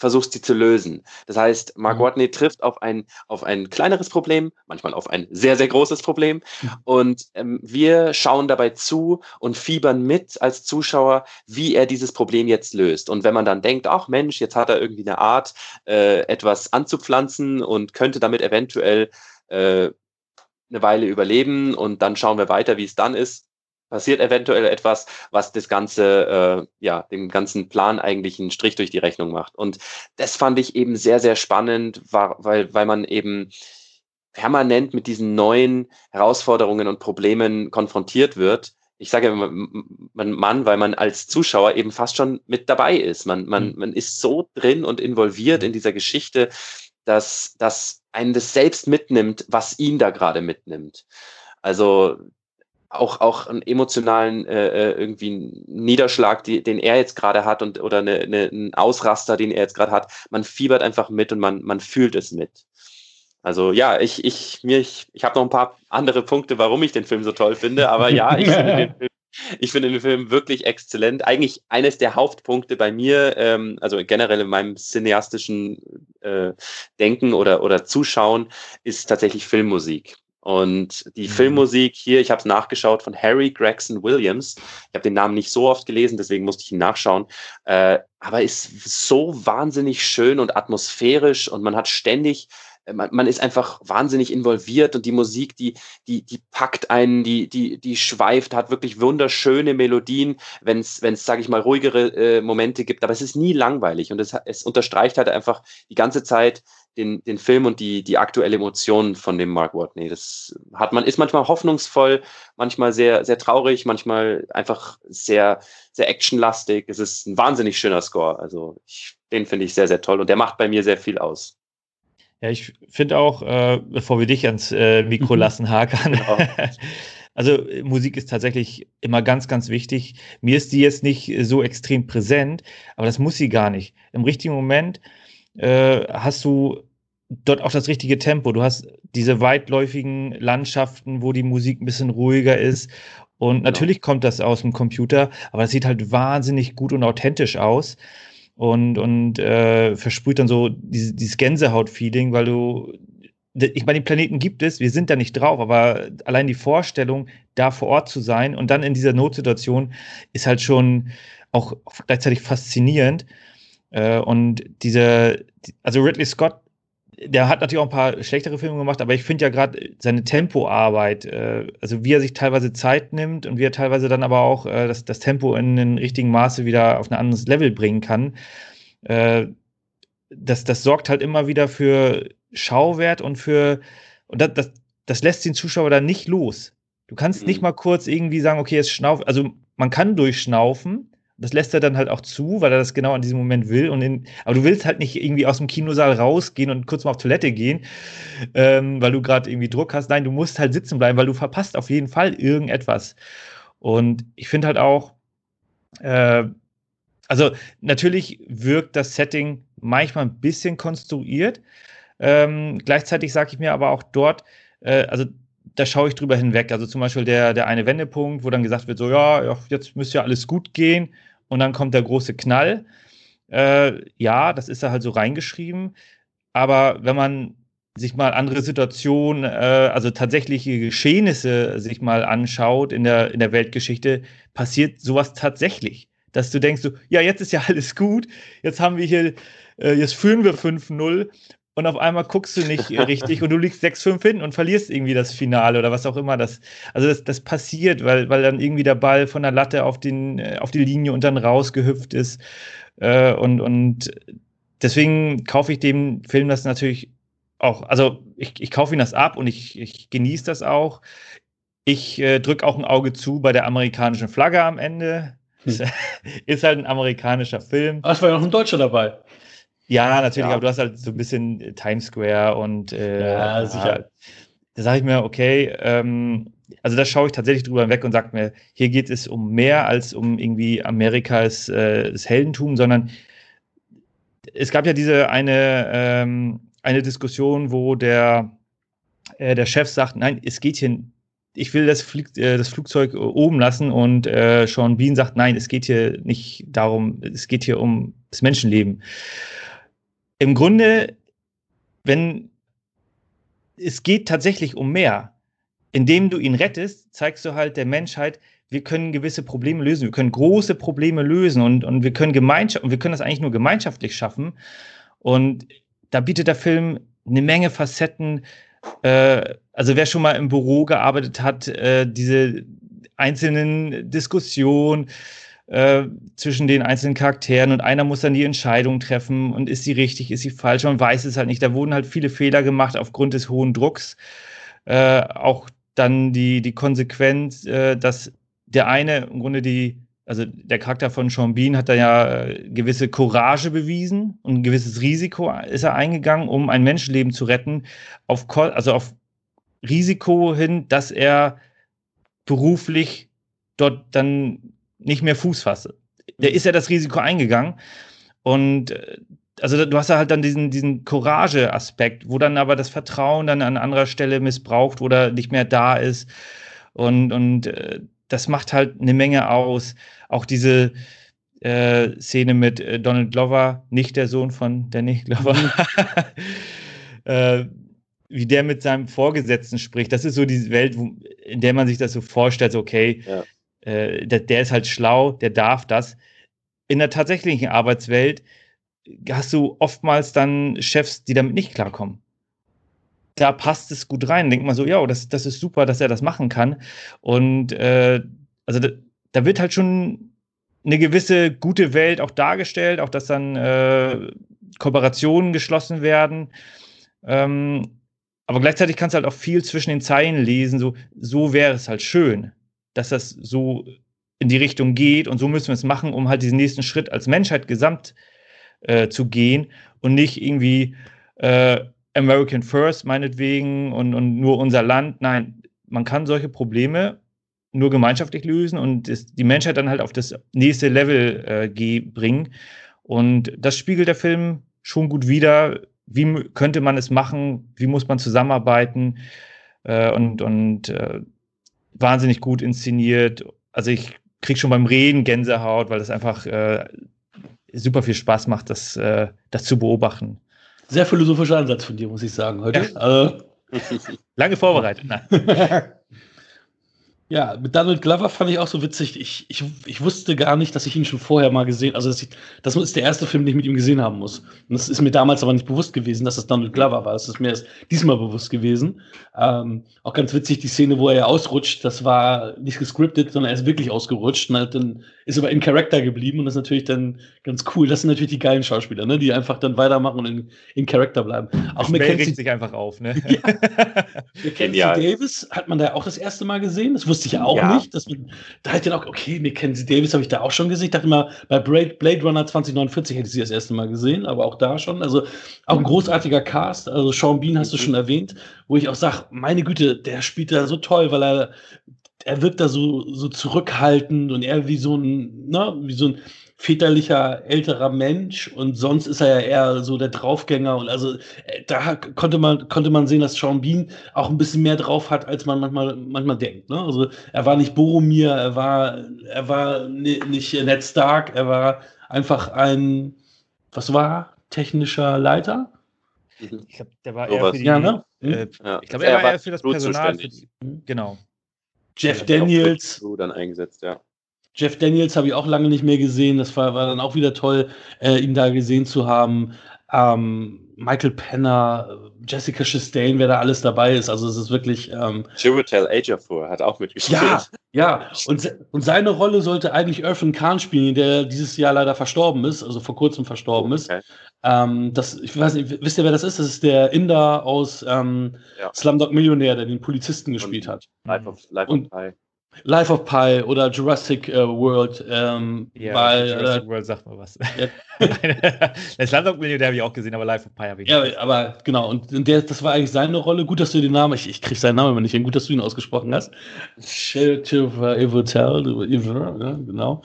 versucht sie zu lösen. Das heißt, Mark mhm. Watney trifft auf ein, auf ein kleineres Problem, manchmal auf ein sehr, sehr großes Problem. Mhm. Und ähm, wir schauen dabei zu und fiebern mit als Zuschauer, wie er dieses Problem jetzt löst. Und wenn man dann denkt, ach Mensch, jetzt hat er irgendwie eine Art, äh, etwas anzupflanzen und könnte damit eventuell äh, eine Weile überleben und dann schauen wir weiter, wie es dann ist. Passiert eventuell etwas, was das ganze, äh, ja, den ganzen Plan eigentlich einen Strich durch die Rechnung macht. Und das fand ich eben sehr, sehr spannend, war, weil, weil man eben permanent mit diesen neuen Herausforderungen und Problemen konfrontiert wird. Ich sage man, man, weil man als Zuschauer eben fast schon mit dabei ist. Man, man, mhm. man ist so drin und involviert in dieser Geschichte, dass, dass einen das selbst mitnimmt, was ihn da gerade mitnimmt. Also auch, auch einen emotionalen äh, äh irgendwie Niederschlag, die, den er jetzt gerade hat und oder eine, eine, einen Ausraster, den er jetzt gerade hat. Man fiebert einfach mit und man, man fühlt es mit. Also ja, ich, ich, mir, ich, ich habe noch ein paar andere Punkte, warum ich den Film so toll finde, aber ja, ich finde den Film ich finde den Film wirklich exzellent. Eigentlich eines der Hauptpunkte bei mir, ähm, also generell in meinem cineastischen äh, Denken oder, oder Zuschauen, ist tatsächlich Filmmusik. Und die mhm. Filmmusik hier, ich habe es nachgeschaut, von Harry Gregson Williams. Ich habe den Namen nicht so oft gelesen, deswegen musste ich ihn nachschauen. Äh, aber ist so wahnsinnig schön und atmosphärisch und man hat ständig man, man ist einfach wahnsinnig involviert und die Musik, die, die, die packt einen, die, die, die schweift, hat wirklich wunderschöne Melodien, wenn es, wenn es, sage ich mal, ruhigere äh, Momente gibt, aber es ist nie langweilig und es, es unterstreicht halt einfach die ganze Zeit den, den Film und die, die aktuelle Emotion von dem Mark Watney. Das hat man, ist manchmal hoffnungsvoll, manchmal sehr, sehr traurig, manchmal einfach sehr, sehr actionlastig. Es ist ein wahnsinnig schöner Score. Also ich, den finde ich sehr, sehr toll und der macht bei mir sehr viel aus. Ja, ich finde auch, äh, bevor wir dich ans äh, Mikro mhm. lassen, Hakan, genau. also Musik ist tatsächlich immer ganz, ganz wichtig. Mir ist die jetzt nicht so extrem präsent, aber das muss sie gar nicht. Im richtigen Moment äh, hast du dort auch das richtige Tempo. Du hast diese weitläufigen Landschaften, wo die Musik ein bisschen ruhiger ist. Und genau. natürlich kommt das aus dem Computer, aber es sieht halt wahnsinnig gut und authentisch aus und, und äh, versprüht dann so dieses, dieses Gänsehaut-Feeling, weil du, ich meine, den Planeten gibt es, wir sind da nicht drauf, aber allein die Vorstellung, da vor Ort zu sein und dann in dieser Notsituation ist halt schon auch gleichzeitig faszinierend. Äh, und diese, also Ridley Scott der hat natürlich auch ein paar schlechtere Filme gemacht, aber ich finde ja gerade seine Tempoarbeit, äh, also wie er sich teilweise Zeit nimmt und wie er teilweise dann aber auch äh, das, das Tempo in einem richtigen Maße wieder auf ein anderes Level bringen kann, äh, das, das sorgt halt immer wieder für Schauwert und für, und das, das, das lässt den Zuschauer dann nicht los. Du kannst mhm. nicht mal kurz irgendwie sagen, okay, es schnauft, also man kann durchschnaufen, das lässt er dann halt auch zu, weil er das genau an diesem Moment will. Und in, aber du willst halt nicht irgendwie aus dem Kinosaal rausgehen und kurz mal auf Toilette gehen, ähm, weil du gerade irgendwie Druck hast. Nein, du musst halt sitzen bleiben, weil du verpasst auf jeden Fall irgendetwas. Und ich finde halt auch, äh, also natürlich wirkt das Setting manchmal ein bisschen konstruiert. Ähm, gleichzeitig sage ich mir aber auch dort, äh, also da schaue ich drüber hinweg. Also zum Beispiel der, der eine Wendepunkt, wo dann gesagt wird, so ja, jetzt müsste ja alles gut gehen und dann kommt der große Knall. Äh, ja, das ist da halt so reingeschrieben. Aber wenn man sich mal andere Situationen, äh, also tatsächliche Geschehnisse sich mal anschaut in der, in der Weltgeschichte, passiert sowas tatsächlich. Dass du denkst, so, ja, jetzt ist ja alles gut, jetzt haben wir hier, äh, jetzt führen wir 5-0 und auf einmal guckst du nicht richtig und du liegst 6-5 hinten und verlierst irgendwie das Finale oder was auch immer das. Also das, das passiert, weil, weil dann irgendwie der Ball von der Latte auf, den, äh, auf die Linie und dann rausgehüpft ist. Äh, und, und deswegen kaufe ich dem Film das natürlich auch. Also ich, ich kaufe ihn das ab und ich, ich genieße das auch. Ich äh, drücke auch ein Auge zu bei der amerikanischen Flagge am Ende. Hm. Ist halt ein amerikanischer Film. Ach, es war ja noch ein Deutscher dabei. Ja, natürlich, ja. aber du hast halt so ein bisschen äh, Times Square und äh, ja, sicher. Da sage ich mir, okay, ähm, also da schaue ich tatsächlich drüber weg und sage mir, hier geht es um mehr als um irgendwie Amerikas äh, Heldentum, sondern es gab ja diese eine, ähm, eine Diskussion, wo der, äh, der Chef sagt, nein, es geht hier, ich will das, Flieg, äh, das Flugzeug oben lassen und äh, Sean Bean sagt, nein, es geht hier nicht darum, es geht hier um das Menschenleben im Grunde, wenn es geht tatsächlich um mehr. Indem du ihn rettest, zeigst du halt der Menschheit, wir können gewisse Probleme lösen, wir können große Probleme lösen und, und wir können Gemeinschaft, und wir können das eigentlich nur gemeinschaftlich schaffen. Und da bietet der Film eine Menge Facetten. Äh, also wer schon mal im Büro gearbeitet hat, äh, diese einzelnen Diskussionen, äh, zwischen den einzelnen Charakteren und einer muss dann die Entscheidung treffen und ist sie richtig, ist sie falsch, man weiß es halt nicht. Da wurden halt viele Fehler gemacht aufgrund des hohen Drucks. Äh, auch dann die, die Konsequenz, äh, dass der eine im Grunde die, also der Charakter von Sean Bean hat da ja äh, gewisse Courage bewiesen und ein gewisses Risiko ist er eingegangen, um ein Menschenleben zu retten, auf, also auf Risiko hin, dass er beruflich dort dann nicht mehr Fuß fasse. Der mhm. ist ja das Risiko eingegangen. Und äh, also du hast ja halt dann diesen, diesen Courage-Aspekt, wo dann aber das Vertrauen dann an anderer Stelle missbraucht oder nicht mehr da ist. Und, und äh, das macht halt eine Menge aus. Auch diese äh, Szene mit äh, Donald Glover, nicht der Sohn von Danny Glover, mhm. äh, wie der mit seinem Vorgesetzten spricht. Das ist so diese Welt, wo, in der man sich das so vorstellt, so, okay, ja. Äh, der, der ist halt schlau, der darf das. In der tatsächlichen Arbeitswelt hast du oftmals dann Chefs, die damit nicht klarkommen. Da passt es gut rein. Denkt man so, ja, das, das ist super, dass er das machen kann. Und äh, also da, da, wird halt schon eine gewisse gute Welt auch dargestellt, auch dass dann äh, Kooperationen geschlossen werden. Ähm, aber gleichzeitig kannst du halt auch viel zwischen den Zeilen lesen. So, so wäre es halt schön, dass das so in die Richtung geht und so müssen wir es machen, um halt diesen nächsten Schritt als Menschheit gesamt äh, zu gehen und nicht irgendwie äh, American First meinetwegen und, und nur unser Land. Nein, man kann solche Probleme nur gemeinschaftlich lösen und das, die Menschheit dann halt auf das nächste Level äh, bringen. Und das spiegelt der Film schon gut wider. Wie könnte man es machen? Wie muss man zusammenarbeiten? Äh, und und äh, wahnsinnig gut inszeniert. Also ich kriege schon beim Reden Gänsehaut, weil das einfach äh, super viel Spaß macht, das, äh, das zu beobachten. Sehr philosophischer Ansatz von dir, muss ich sagen, heute. Ja. Also. Lange vorbereitet. Ja, mit Donald Glover fand ich auch so witzig. Ich, ich, ich wusste gar nicht, dass ich ihn schon vorher mal gesehen Also, das, das ist der erste Film, den ich mit ihm gesehen haben muss. Und das ist mir damals aber nicht bewusst gewesen, dass das Donald Glover war. Das ist mir erst diesmal bewusst gewesen. Ähm, auch ganz witzig, die Szene, wo er ja ausrutscht, das war nicht gescriptet, sondern er ist wirklich ausgerutscht und halt dann ist aber in Charakter geblieben und das ist natürlich dann ganz cool. Das sind natürlich die geilen Schauspieler, ne? die einfach dann weitermachen und in, in Charakter bleiben. Auch Mackenzie sich einfach auf. Ne? Ja. Mackenzie Davis hat man da auch das erste Mal gesehen. Das wusste ich ja auch ja. nicht. Dass man, da hätte ich dann auch, okay, Mackenzie Davis habe ich da auch schon gesehen. Ich dachte immer, bei Blade Runner 2049 hätte ich sie das erste Mal gesehen, aber auch da schon. Also auch ein großartiger Cast. Also Sean Bean hast du mhm. schon erwähnt, wo ich auch sage, meine Güte, der spielt da so toll, weil er er wirkt da so, so zurückhaltend und er wie so ein, ne, wie so ein väterlicher älterer Mensch und sonst ist er ja eher so der Draufgänger und also äh, da konnte man konnte man sehen, dass Sean Bean auch ein bisschen mehr drauf hat, als man manchmal manchmal denkt. Ne? Also er war nicht Boromir, er war er war nicht Ned Stark, er war einfach ein was war technischer Leiter. Ich glaube, der war eher für die, ja, ne? äh, Ich glaube, er, war eher für das Personal. Für die, genau. Jeff Daniels. Dann eingesetzt, ja. Jeff Daniels habe ich auch lange nicht mehr gesehen. Das war, war dann auch wieder toll, äh, ihn da gesehen zu haben. Ähm, Michael Penner, Jessica Chastain, wer da alles dabei ist. Also es ist wirklich. Ähm, Chiwetel Ejiofor hat auch mitgespielt. Ja, ja. Und, und seine Rolle sollte eigentlich Irfan Khan spielen, der dieses Jahr leider verstorben ist, also vor kurzem verstorben okay. ist. Ähm, das, ich weiß nicht, wisst ihr, wer das ist? Das ist der Inder aus ähm, ja. Slumdog Millionär, der den Polizisten gespielt und hat. Life of, Life of Pi. Life of Pi oder Jurassic äh, World. Ähm, ja, weil, Jurassic äh, World sagt mal was. Ja. das Landlock-Millionär habe ich auch gesehen, aber Life of Pi habe ich nicht. Ja, aber genau, und der, das war eigentlich seine Rolle. Gut, dass du den Namen, ich, ich kriege seinen Namen immer nicht hin, gut, dass du ihn ausgesprochen hast. Evotel, ja, genau.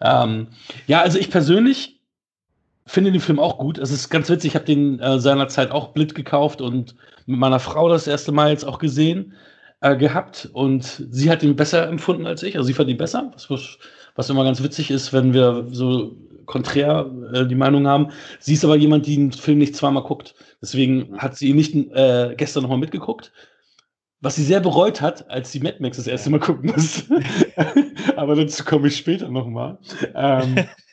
Ähm, ja, also ich persönlich finde den Film auch gut. Es ist ganz witzig, ich habe den äh, seinerzeit auch blind gekauft und mit meiner Frau das erste Mal jetzt auch gesehen äh, gehabt und sie hat ihn besser empfunden als ich. Also sie fand ihn besser, was, was immer ganz witzig ist, wenn wir so konträr äh, die Meinung haben. Sie ist aber jemand, die den Film nicht zweimal guckt. Deswegen hat sie ihn nicht äh, gestern nochmal mitgeguckt. Was sie sehr bereut hat, als sie Mad Max das erste Mal gucken muss. aber dazu komme ich später nochmal. Ähm,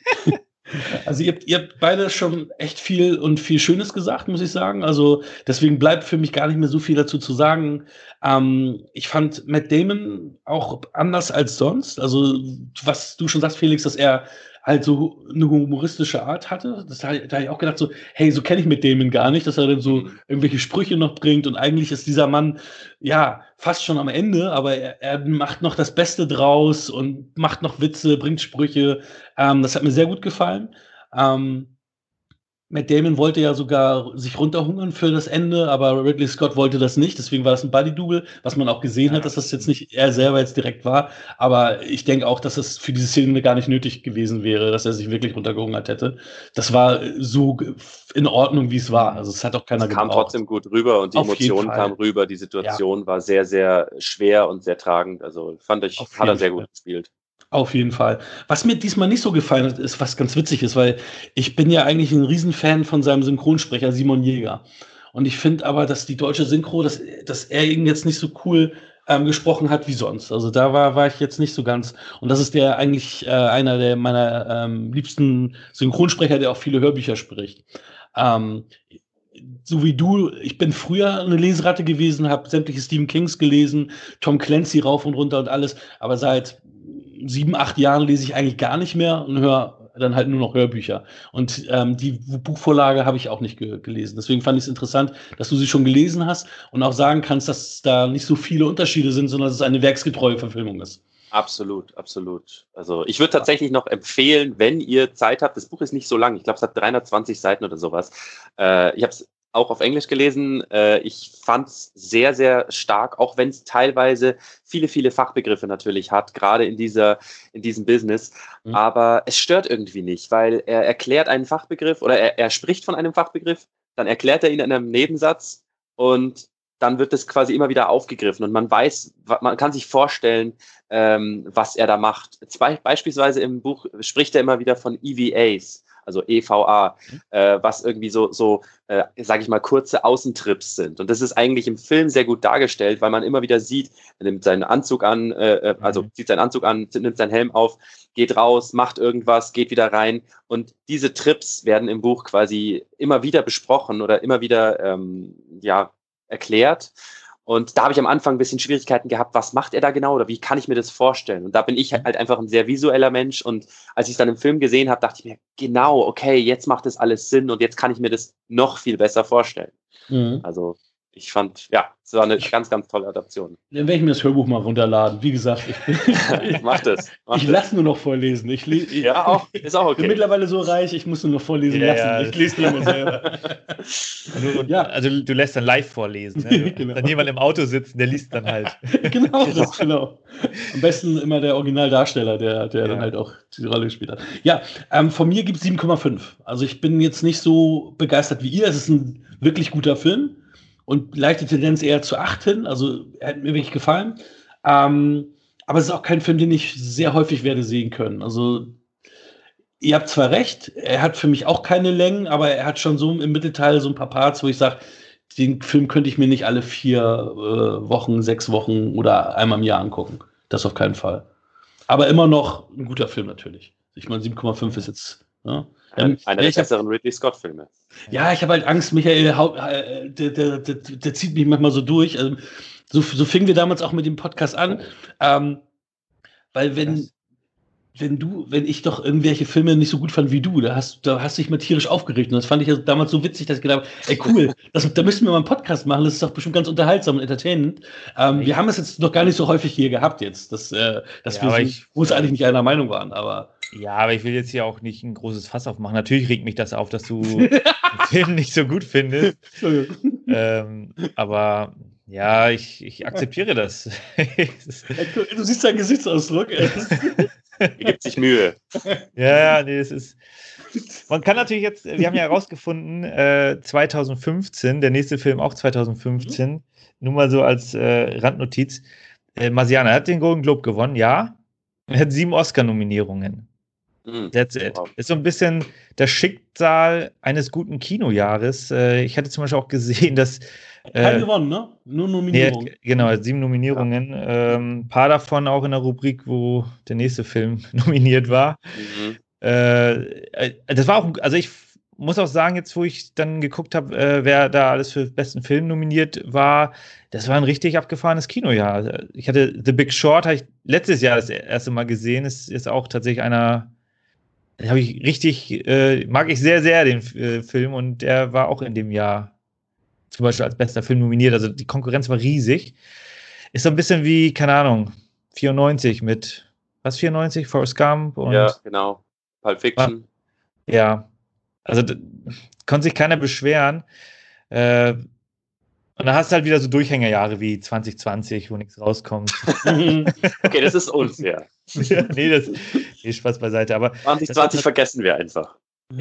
also ihr, ihr habt beide schon echt viel und viel Schönes gesagt, muss ich sagen. Also deswegen bleibt für mich gar nicht mehr so viel dazu zu sagen. Ähm, ich fand Matt Damon auch anders als sonst. Also was du schon sagst, Felix, dass er halt so eine humoristische Art hatte. Das, da, da habe ich auch gedacht, so, hey, so kenne ich mit Damon gar nicht, dass er dann so mhm. irgendwelche Sprüche noch bringt und eigentlich ist dieser Mann, ja, fast schon am Ende, aber er, er macht noch das Beste draus und macht noch Witze, bringt Sprüche. Ähm, das hat mir sehr gut gefallen. Ähm, Matt Damon wollte ja sogar sich runterhungern für das Ende, aber Ridley Scott wollte das nicht. Deswegen war das ein Buddy-Double, was man auch gesehen hat, dass das jetzt nicht er selber jetzt direkt war. Aber ich denke auch, dass es für diese Szene gar nicht nötig gewesen wäre, dass er sich wirklich runtergehungert hätte. Das war so in Ordnung, wie es war. Also es hat auch keiner Es kam trotzdem gut rüber und die Auf Emotionen kamen rüber. Die Situation war sehr, sehr schwer und sehr tragend. Also fand ich, Auf hat er sehr Fall. gut gespielt. Auf jeden Fall. Was mir diesmal nicht so gefallen hat, ist, was ganz witzig ist, weil ich bin ja eigentlich ein Riesenfan von seinem Synchronsprecher Simon Jäger. Und ich finde aber, dass die deutsche Synchro, dass, dass er ihn jetzt nicht so cool ähm, gesprochen hat wie sonst. Also da war, war ich jetzt nicht so ganz. Und das ist der eigentlich äh, einer der meiner ähm, liebsten Synchronsprecher, der auch viele Hörbücher spricht. Ähm, so wie du, ich bin früher eine Leseratte gewesen, habe sämtliche Stephen Kings gelesen, Tom Clancy rauf und runter und alles, aber seit sieben, acht Jahren lese ich eigentlich gar nicht mehr und höre dann halt nur noch Hörbücher. Und ähm, die Buchvorlage habe ich auch nicht ge gelesen. Deswegen fand ich es interessant, dass du sie schon gelesen hast und auch sagen kannst, dass da nicht so viele Unterschiede sind, sondern dass es eine werksgetreue Verfilmung ist. Absolut, absolut. Also ich würde tatsächlich noch empfehlen, wenn ihr Zeit habt, das Buch ist nicht so lang, ich glaube, es hat 320 Seiten oder sowas. Äh, ich habe es auch auf Englisch gelesen. Äh, ich fand es sehr, sehr stark, auch wenn es teilweise viele, viele Fachbegriffe natürlich hat, gerade in, dieser, in diesem Business. Mhm. Aber es stört irgendwie nicht, weil er erklärt einen Fachbegriff oder er, er spricht von einem Fachbegriff, dann erklärt er ihn in einem Nebensatz und dann wird es quasi immer wieder aufgegriffen und man weiß, man kann sich vorstellen, ähm, was er da macht. Zwei, beispielsweise im Buch spricht er immer wieder von EVAs, also EVA, äh, was irgendwie so, so äh, sage ich mal, kurze Außentrips sind. Und das ist eigentlich im Film sehr gut dargestellt, weil man immer wieder sieht, er nimmt seinen Anzug an, äh, äh, also Mhm. zieht seinen Anzug an, nimmt seinen Helm auf, geht raus, macht irgendwas, geht wieder rein. Und diese Trips werden im Buch quasi immer wieder besprochen oder immer wieder ähm, ja, erklärt. Und da habe ich am Anfang ein bisschen Schwierigkeiten gehabt, was macht er da genau oder wie kann ich mir das vorstellen? Und da bin ich halt einfach ein sehr visueller Mensch und als ich es dann im Film gesehen habe, dachte ich mir, genau, okay, jetzt macht das alles Sinn und jetzt kann ich mir das noch viel besser vorstellen. Also ich fand, ja, es war eine ganz, ganz tolle Adaption. Dann werde ich mir das Hörbuch mal runterladen. Wie gesagt, ich, bin, Mach das. Mach ich lasse nur noch vorlesen. Ich, Ja, auch, ist auch bin okay. mittlerweile so reich, ich muss nur noch vorlesen Ja, lassen. ja. Ich lese nur immer selber. Du, Ja. Also du lässt dann live vorlesen. Ne? Genau. Dann jemand im Auto sitzen, der liest dann halt. genau, das genau. Am besten immer der Originaldarsteller, der, der dann Ja. halt auch die Rolle gespielt hat. Ja, ähm, von mir gibt es 7,5. Also ich bin jetzt nicht so begeistert wie ihr. Es ist ein wirklich guter Film und leichte Tendenz eher zu 8 hin. Also hat mir wirklich gefallen. Ähm, aber es ist auch kein Film, den ich sehr häufig werde sehen können. Also ihr habt zwar recht, er hat für mich auch keine Längen, aber er hat schon so im Mittelteil so ein paar Parts, wo ich sage, den Film könnte ich mir nicht alle vier äh, Wochen, sechs Wochen oder einmal im Jahr angucken. Das auf keinen Fall. Aber immer noch ein guter Film natürlich. Ich meine, 7,5 ist jetzt. Ja, Einer Ähm, der ich hab, besseren Ridley Scott-Filme. ja ich habe halt Angst, Michael, äh, der, der, der, der zieht mich manchmal so durch. Also, so, so fingen wir damals auch mit dem Podcast an. Ähm, weil wenn, wenn du, wenn ich doch irgendwelche Filme nicht so gut fand wie du, da hast, da hast du dich mal tierisch aufgeregt. Und das fand ich ja damals so witzig, dass ich gedacht habe, ey cool, das, da müssten wir mal einen Podcast machen, das ist doch bestimmt ganz unterhaltsam und entertainend. Ähm, wir haben es jetzt noch gar nicht so häufig hier gehabt jetzt, dass, äh, dass Ja, wir so, eigentlich nicht einer Meinung waren, aber Ja, aber ich will jetzt hier auch nicht ein großes Fass aufmachen. Natürlich regt mich das auf, dass du den Film nicht so gut findest. Ähm, aber ja, ich, ich akzeptiere das. du siehst seinen Gesichtsausdruck. Er gibt sich Mühe. ja, ja, nee, es ist. Man kann natürlich jetzt, wir haben ja herausgefunden, äh, 2015, der nächste Film auch 2015, nur mal so als äh, Randnotiz. Äh, Marciana hat den Golden Globe gewonnen, ja. Er hat sieben Oscar-Nominierungen. Hm. That's it. Ist so ein bisschen das Schicksal eines guten Kinojahres. Äh, ich hatte zum Beispiel auch gesehen, dass. Kein Äh, gewonnen, ne? Nur nee, Nominierung. er hat- genau, sieben Nominierungen. Ähm, ein paar davon auch in der Rubrik, wo der nächste Film nominiert war. Mhm. Äh, äh, das war auch, also ich muss auch sagen, jetzt wo ich dann geguckt habe, äh, wer da alles für besten Film nominiert war, das war ein richtig abgefahrenes Kinojahr. Ich hatte The Big Short, habe ich letztes Jahr das erste Mal gesehen, ist, ist auch tatsächlich einer, habe ich richtig, äh, mag ich sehr, sehr den äh, Film und der war auch in dem Jahr zum Beispiel als bester Film nominiert. Also die Konkurrenz war riesig. Ist so ein bisschen wie, keine Ahnung, 94 mit, was 94? Forrest Gump und Ja, genau. Pulp Fiction. ja. Also konnte sich keiner beschweren. Äh, und dann hast du halt wieder so Durchhängerjahre wie 2020, wo nichts rauskommt. okay, das ist unfair. ja, nee, das nee, Spaß beiseite. Aber 2020 das, vergessen wir einfach.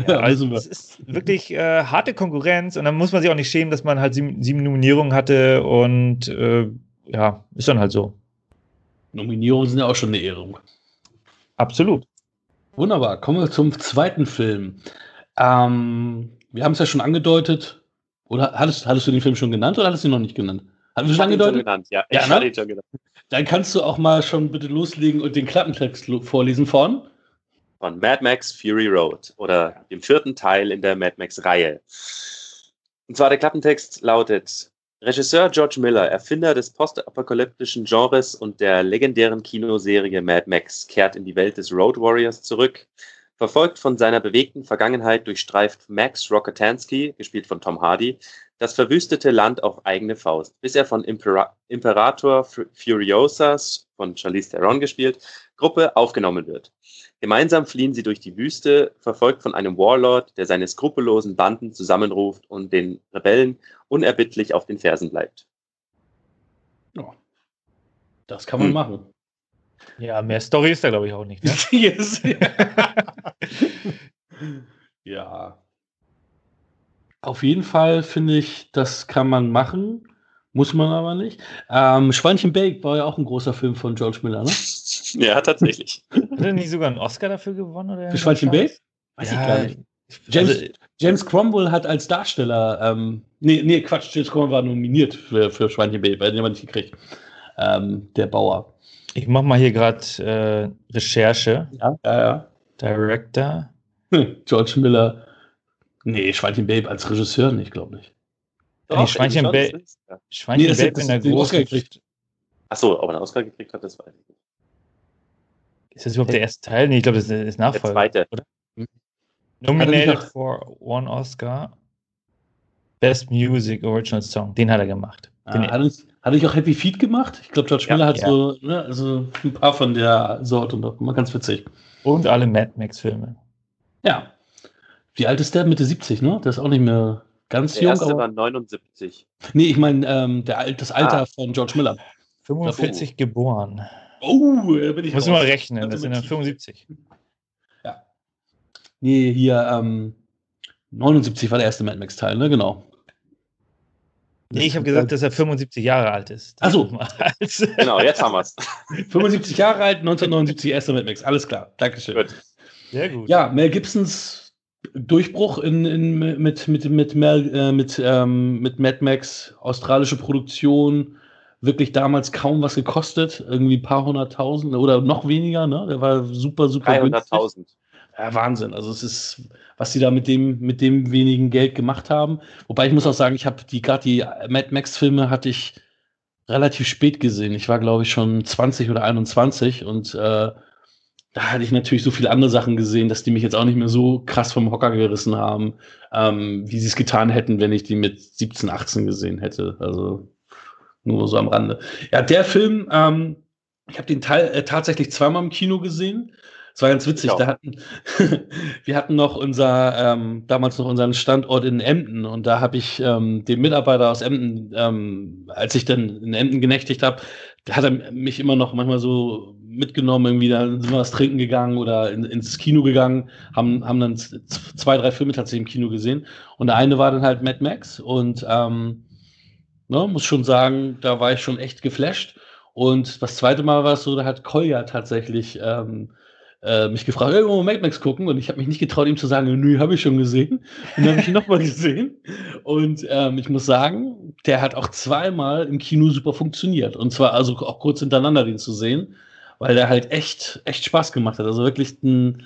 Ja, also es ist wirklich äh, harte Konkurrenz und dann muss man sich auch nicht schämen, dass man halt sieben, sieben Nominierungen hatte und äh, ja, ist dann halt so. Nominierungen sind ja auch schon eine Ehrung. Absolut. Wunderbar. Kommen wir zum zweiten Film. Ähm, wir haben es ja schon angedeutet. Oder hattest, hattest du den Film schon genannt oder hattest du ihn noch nicht genannt? Haben wir schon angedeutet? Schon genannt, ja. ja ne? schon genannt. Dann kannst du auch mal schon bitte loslegen und den Klappentext vorlesen von von Mad Max Fury Road oder dem vierten Teil in der Mad Max-Reihe. Und zwar der Klappentext lautet: Regisseur George Miller, Erfinder des postapokalyptischen Genres und der legendären Kinoserie Mad Max, kehrt in die Welt des Road Warriors zurück. Verfolgt von seiner bewegten Vergangenheit durchstreift Max Rockatansky, gespielt von Tom Hardy, das verwüstete Land auf eigene Faust, bis er von Impera Imperator Furiosas, von Charlize Theron gespielt, Gruppe aufgenommen wird. Gemeinsam fliehen sie durch die Wüste, verfolgt von einem Warlord, der seine skrupellosen Banden zusammenruft und den Rebellen unerbittlich auf den Fersen bleibt. Ja. Das kann man hm. machen. Ja, mehr Story ist da, glaube ich, auch nicht. Ne? yes. ja. Auf jeden Fall finde ich, das kann man machen. Muss man aber nicht. Ähm, Schweinchen Bake war ja auch ein großer Film von George Miller, ne? ja, tatsächlich. Hat er nicht sogar einen Oscar dafür gewonnen? Oder Für Schweinchen Bake? Weiß ja, ich gar nicht. James, also, James Cromwell hat als Darsteller, ähm, nee, nee, Quatsch, James Cromwell war nominiert für, für Schweinchen Bake, weil den wir nicht gekriegt. Ähm, der Bauer. Ich mache mal hier gerade äh, Recherche. Ja, ja, ja. Director. Hm, George Miller. Nee, Schweinchen Babe als Regisseur nicht, glaube ich. Doch, nee, Schweinchen Babe Schweinchen nee, Babe in der großen. Achso, ob er einen Oscar gekriegt hat, das weiß ich nicht. Ist das überhaupt der erste Teil? Nee, ich glaube, das ist Nachfolger. Der zweite. Oder? Hm. Nominated for one Oscar. Best Music Original Song. Den hat er gemacht. Ah, hat, uns, hat ich auch Happy Feet gemacht? Ich glaube, George Miller ja, hat ja. so ne, also ein paar von der Sorte noch. Mal ganz witzig. Und alle Mad Max-Filme. Ja. Wie alt ist der? Mitte 70, ne? Der ist auch nicht mehr ganz der jung. Der erste war 79. Nee, ich meine ähm, das Alter ah. von George Miller. 45 oh. geboren. Oh, da bin ich. Muss mal rechnen, das sind dann 75. Ja. Nee, hier, ähm, 79 war der erste Mad Max-Teil, ne? Genau. Nee, ich habe gesagt, dass er 75 Jahre alt ist. Achso. genau, jetzt haben wir es. 75 Jahre alt, 1979 erster Mad Max. Alles klar. Dankeschön. Gut. Sehr gut. Ja, Mel Gibsons Durchbruch in, in, mit, mit, mit, Mel, äh, mit, ähm, mit Mad Max, australische Produktion, wirklich damals kaum was gekostet, irgendwie ein paar hunderttausend oder noch weniger, ne? Der war super, super 300.000. Ja, Wahnsinn. Also es ist, was sie da mit dem, mit dem wenigen Geld gemacht haben. Wobei ich muss auch sagen, ich habe die, gerade die Mad Max-Filme hatte ich relativ spät gesehen. Ich war, glaube ich, schon 20 oder 21 und äh, da hatte ich natürlich so viele andere Sachen gesehen, dass die mich jetzt auch nicht mehr so krass vom Hocker gerissen haben, ähm, wie sie es getan hätten, wenn ich die mit 17, 18 gesehen hätte. Also nur so am Rande. Ja, der Film, ähm, ich habe den Teil äh, tatsächlich zweimal im Kino gesehen. Es war ganz witzig. Da hatten, wir hatten noch unser, ähm, damals noch unseren Standort in Emden und da habe ich ähm, den Mitarbeiter aus Emden, ähm, als ich dann in Emden genächtigt habe, hat er mich immer noch manchmal so mitgenommen, irgendwie, da sind wir was trinken gegangen oder in, ins Kino gegangen, haben, haben dann zwei, drei Filme tatsächlich im Kino gesehen. Und der eine war dann halt Mad Max und ähm, ne, muss schon sagen, da war ich schon echt geflasht. Und das zweite Mal war es so, da hat Kolja tatsächlich ähm, äh, mich gefragt, irgendwo oh, Mad Max gucken und ich habe mich nicht getraut, ihm zu sagen, nö, habe ich schon gesehen. Und dann habe ich ihn nochmal gesehen. Und ähm, ich muss sagen, der hat auch zweimal im Kino super funktioniert. Und zwar also auch kurz hintereinander den zu sehen, weil der halt echt, echt Spaß gemacht hat. Also wirklich ein,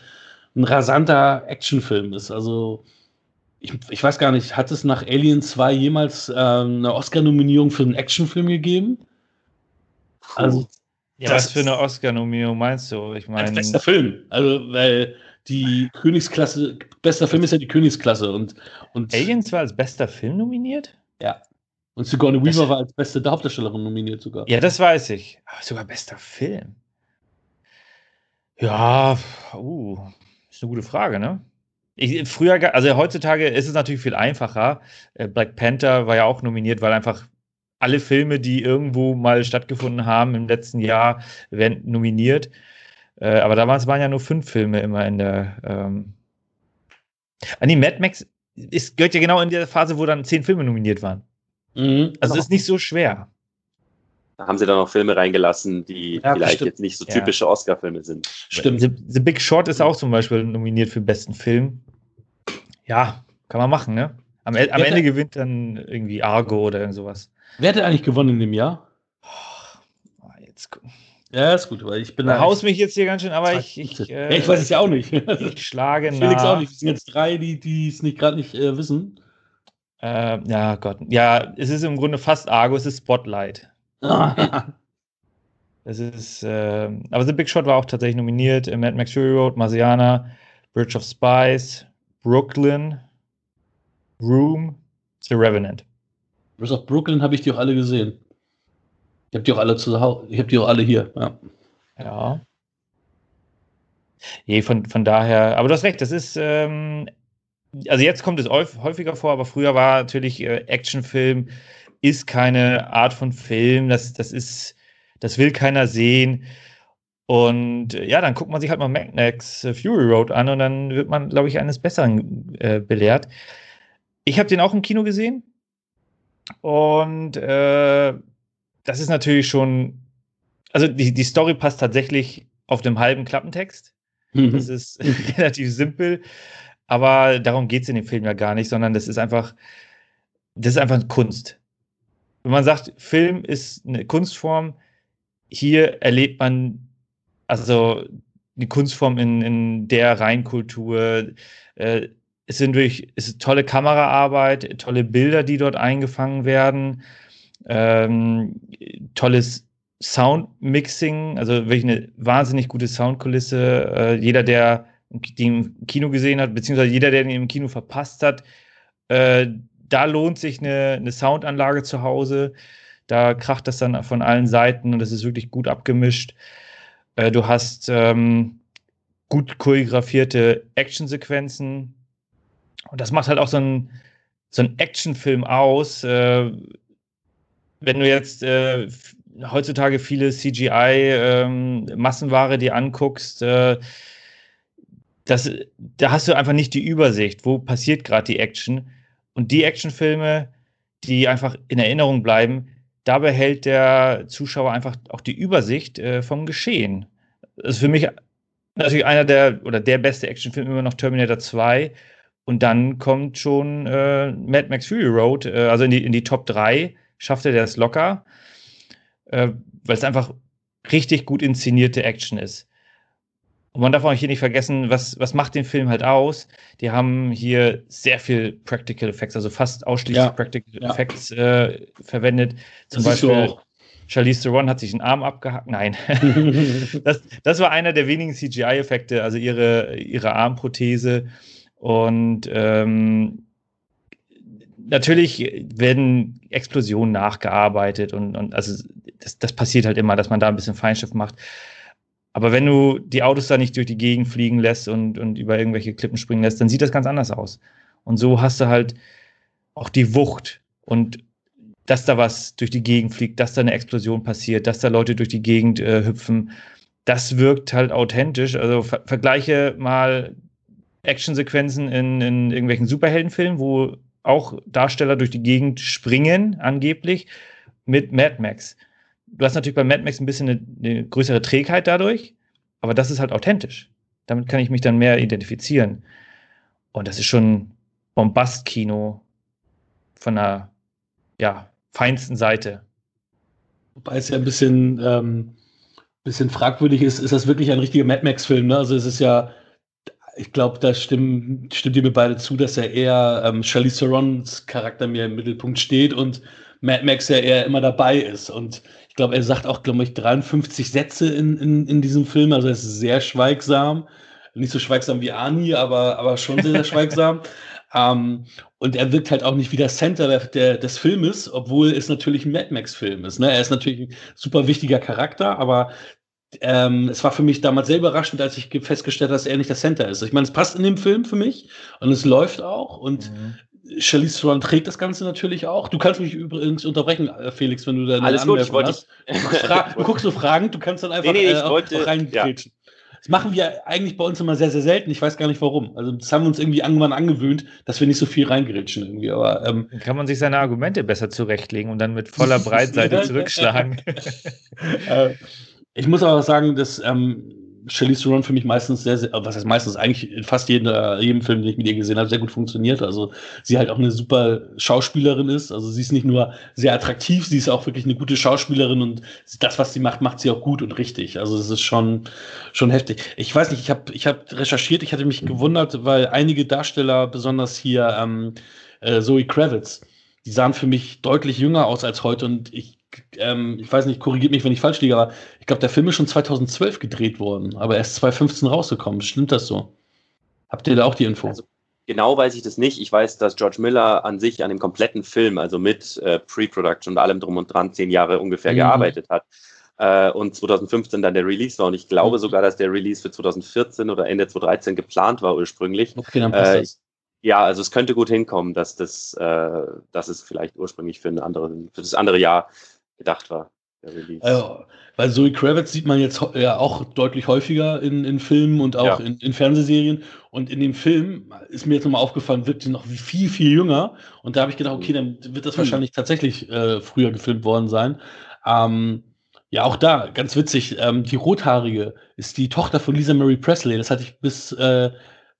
ein rasanter Actionfilm ist. Also ich, ich, weiß gar nicht, hat es nach Alien 2 jemals ähm, eine Oscar-Nominierung für einen Actionfilm gegeben? Also ja, was für eine Oscar-Nominierung meinst du? Ich meine. Bester Film. Also, weil die Königsklasse, bester Film ist ja die Königsklasse. Und, und Aliens war als bester Film nominiert? Ja. Und Sigourney Weaver das, war als beste Hauptdarstellerin nominiert sogar. Ja, das weiß ich. Aber sogar bester Film. Ja, uh, ist eine gute Frage, ne? Ich, früher, also heutzutage ist es natürlich viel einfacher. Äh, Black Panther war ja auch nominiert, weil einfach alle Filme, die irgendwo mal stattgefunden haben im letzten Jahr, werden nominiert. Äh, aber damals waren ja nur fünf Filme immer in der. Ähm ah, nee, Mad Max ist, gehört ja genau in der Phase, wo dann zehn Filme nominiert waren. Mhm, also ist nicht so schwer. Da haben sie dann noch Filme reingelassen, die ja, vielleicht stimmt. jetzt nicht so typische ja. Oscar-Filme sind. Stimmt. The, The, Big Short ist auch zum Beispiel nominiert für den besten Film. Ja, kann man machen, ne? Am, am Ende gewinnt dann irgendwie Argo oder irgend sowas. Wer hat eigentlich gewonnen in dem Jahr? Oh, jetzt ja, ist gut, weil ich bin da. haust mich jetzt hier ganz schön, aber ich. Ich, äh, ja, ich weiß es ja auch nicht. ich schlage nach. Felix auch nicht. Es sind jetzt drei, die es nicht gerade nicht äh, wissen. Äh, ja, Gott. Ja, es ist im Grunde fast Argo, es ist Spotlight. es ist. Äh, aber The Big Shot war auch tatsächlich nominiert. Mad Max Fury Road, Marciana, Bridge of Spies, Brooklyn, Room, The Revenant. Bridge of Brooklyn habe ich die auch alle gesehen. Ich habe die auch alle zu Hause, ich habe die auch alle hier, ja. Ja. Je, von, von daher, aber du hast recht, das ist, ähm, also jetzt kommt es häufiger vor, aber früher war natürlich äh, Actionfilm ist keine Art von Film, das, das ist, das will keiner sehen. Und äh, ja, dann guckt man sich halt mal Mad äh, Fury Road an und dann wird man, glaube ich, eines Besseren äh, belehrt. Ich habe den auch im Kino gesehen und äh, das ist natürlich schon, also die, die Story passt tatsächlich auf dem halben Klappentext. Mhm. Das ist relativ simpel, aber darum geht es in dem Film ja gar nicht, sondern das ist einfach, das ist einfach Kunst. Wenn man sagt, Film ist eine Kunstform, hier erlebt man also eine Kunstform in, in der Reinkultur. Äh, es sind durch, es ist tolle Kameraarbeit, tolle Bilder, die dort eingefangen werden ähm, tolles Soundmixing, also wirklich eine wahnsinnig gute Soundkulisse. Äh, jeder, der den im Kino gesehen hat, beziehungsweise jeder, der den im Kino verpasst hat, äh, da lohnt sich eine, eine Soundanlage zu Hause. Da kracht das dann von allen Seiten und das ist wirklich gut abgemischt. Äh, du hast ähm, gut choreografierte Actionsequenzen. Und das macht halt auch so ein, so ein Actionfilm aus. Äh, wenn du jetzt äh, heutzutage viele CGI-Massenware ähm, dir anguckst, äh, das, da hast du einfach nicht die Übersicht, wo passiert gerade die Action. Und die Actionfilme, die einfach in Erinnerung bleiben, da behält der Zuschauer einfach auch die Übersicht äh, vom Geschehen. Das ist für mich natürlich einer der oder der beste Actionfilm immer noch Terminator 2. Und dann kommt schon äh, Mad Max Fury Road, äh, also in die, in die Top 3 schaffte der es locker, äh, weil es einfach richtig gut inszenierte Action ist. Und man darf auch hier nicht vergessen, was, was macht den Film halt aus? Die haben hier sehr viel Practical Effects, also fast ausschließlich ja, Practical ja. Effects äh, verwendet. Zum das Beispiel Charlize Theron hat sich einen Arm abgehackt. Nein. das, das war einer der wenigen CGI-Effekte, also ihre, ihre Armprothese. Und ähm, natürlich werden Explosionen nachgearbeitet und, und also das, das passiert halt immer, dass man da ein bisschen Feinstift macht. Aber wenn du die Autos da nicht durch die Gegend fliegen lässt und, und über irgendwelche Klippen springen lässt, dann sieht das ganz anders aus. Und so hast du halt auch die Wucht und dass da was durch die Gegend fliegt, dass da eine Explosion passiert, dass da Leute durch die Gegend äh, hüpfen, das wirkt halt authentisch. Also ver vergleiche mal Actionsequenzen in, in irgendwelchen Superheldenfilmen, wo auch Darsteller durch die Gegend springen, angeblich, mit Mad Max. Du hast natürlich bei Mad Max ein bisschen eine, eine größere Trägheit dadurch, aber das ist halt authentisch. Damit kann ich mich dann mehr identifizieren. Und das ist schon Bombast-Kino von der ja, feinsten Seite. Wobei es ja ein bisschen, ähm, bisschen fragwürdig ist, ist das wirklich ein richtiger Mad Max-Film? Ne? Also es ist ja ich glaube, da stimmen, stimmt ihr mir beide zu, dass er eher ähm, Charlize Therons Charakter mehr im Mittelpunkt steht und Mad Max ja eher immer dabei ist. Und ich glaube, er sagt auch, glaube ich, 53 Sätze in, in, in diesem Film. Also er ist sehr schweigsam. Nicht so schweigsam wie Ani, aber, aber schon sehr, sehr schweigsam. Ähm, und er wirkt halt auch nicht wie der Center der, der, des Filmes, obwohl es natürlich ein Mad Max-Film ist. Ne? Er ist natürlich ein super wichtiger Charakter, aber ähm, es war für mich damals sehr überraschend, als ich festgestellt habe, dass er nicht der Center ist. Ich meine, es passt in dem Film für mich und es läuft auch und mhm. Charlize Theron trägt das Ganze natürlich auch. Du kannst mich übrigens unterbrechen, äh, Felix, wenn du da eine Alles gut, ich wollte hast. Du, du, guckst so Fragen, du kannst dann einfach nee, nee, ich äh, wollte, reingrätschen. Ja. Das machen wir eigentlich bei uns immer sehr, sehr selten. Ich weiß gar nicht warum. Also das haben wir uns irgendwie irgendwann angewöhnt, dass wir nicht so viel reingrätschen irgendwie. Aber ähm, kann man sich seine Argumente besser zurechtlegen und dann mit voller Breitseite zurückschlagen. äh, ich muss aber sagen, dass ähm, Charlize Theron für mich meistens sehr, sehr, was heißt meistens, eigentlich in fast jedem, jedem Film, den ich mit ihr gesehen habe, sehr gut funktioniert. Also sie halt auch eine super Schauspielerin ist. Also sie ist nicht nur sehr attraktiv, sie ist auch wirklich eine gute Schauspielerin und das, was sie macht, macht sie auch gut und richtig. Also es ist schon, schon heftig. Ich weiß nicht, ich habe ich hab recherchiert, ich hatte mich gewundert, weil einige Darsteller, besonders hier ähm, äh, Zoe Kravitz, die sahen für mich deutlich jünger aus als heute und ich ähm, ich weiß nicht, korrigiert mich, wenn ich falsch liege, aber ich glaube, der Film ist schon 2012 gedreht worden, aber erst 2015 rausgekommen. Stimmt das so? Habt ihr da auch die Info? Also, genau weiß ich das nicht. Ich weiß, dass George Miller an sich an dem kompletten Film, also mit äh, Pre-Production und allem drum und dran, zehn Jahre ungefähr mhm. gearbeitet hat. Äh, und 2015 dann der Release war. Und ich glaube mhm. sogar, dass der Release für 2014 oder Ende 2013 geplant war ursprünglich. Okay, dann passt äh, das. Ja, also es könnte gut hinkommen, dass das, äh, dass es vielleicht ursprünglich für, andere, für das andere Jahr gedacht war. Also, weil Zoe Kravitz sieht man jetzt ja auch deutlich häufiger in, in Filmen und auch ja. in, in, Fernsehserien. Und in dem Film ist mir jetzt nochmal aufgefallen, wirkt sie noch viel, viel jünger. Und da habe ich gedacht, okay, dann wird das hm. wahrscheinlich tatsächlich äh, früher gefilmt worden sein. Ähm, ja, auch da, ganz witzig, ähm, die Rothaarige ist die Tochter von Lisa Mary Presley. Das hatte ich bis äh,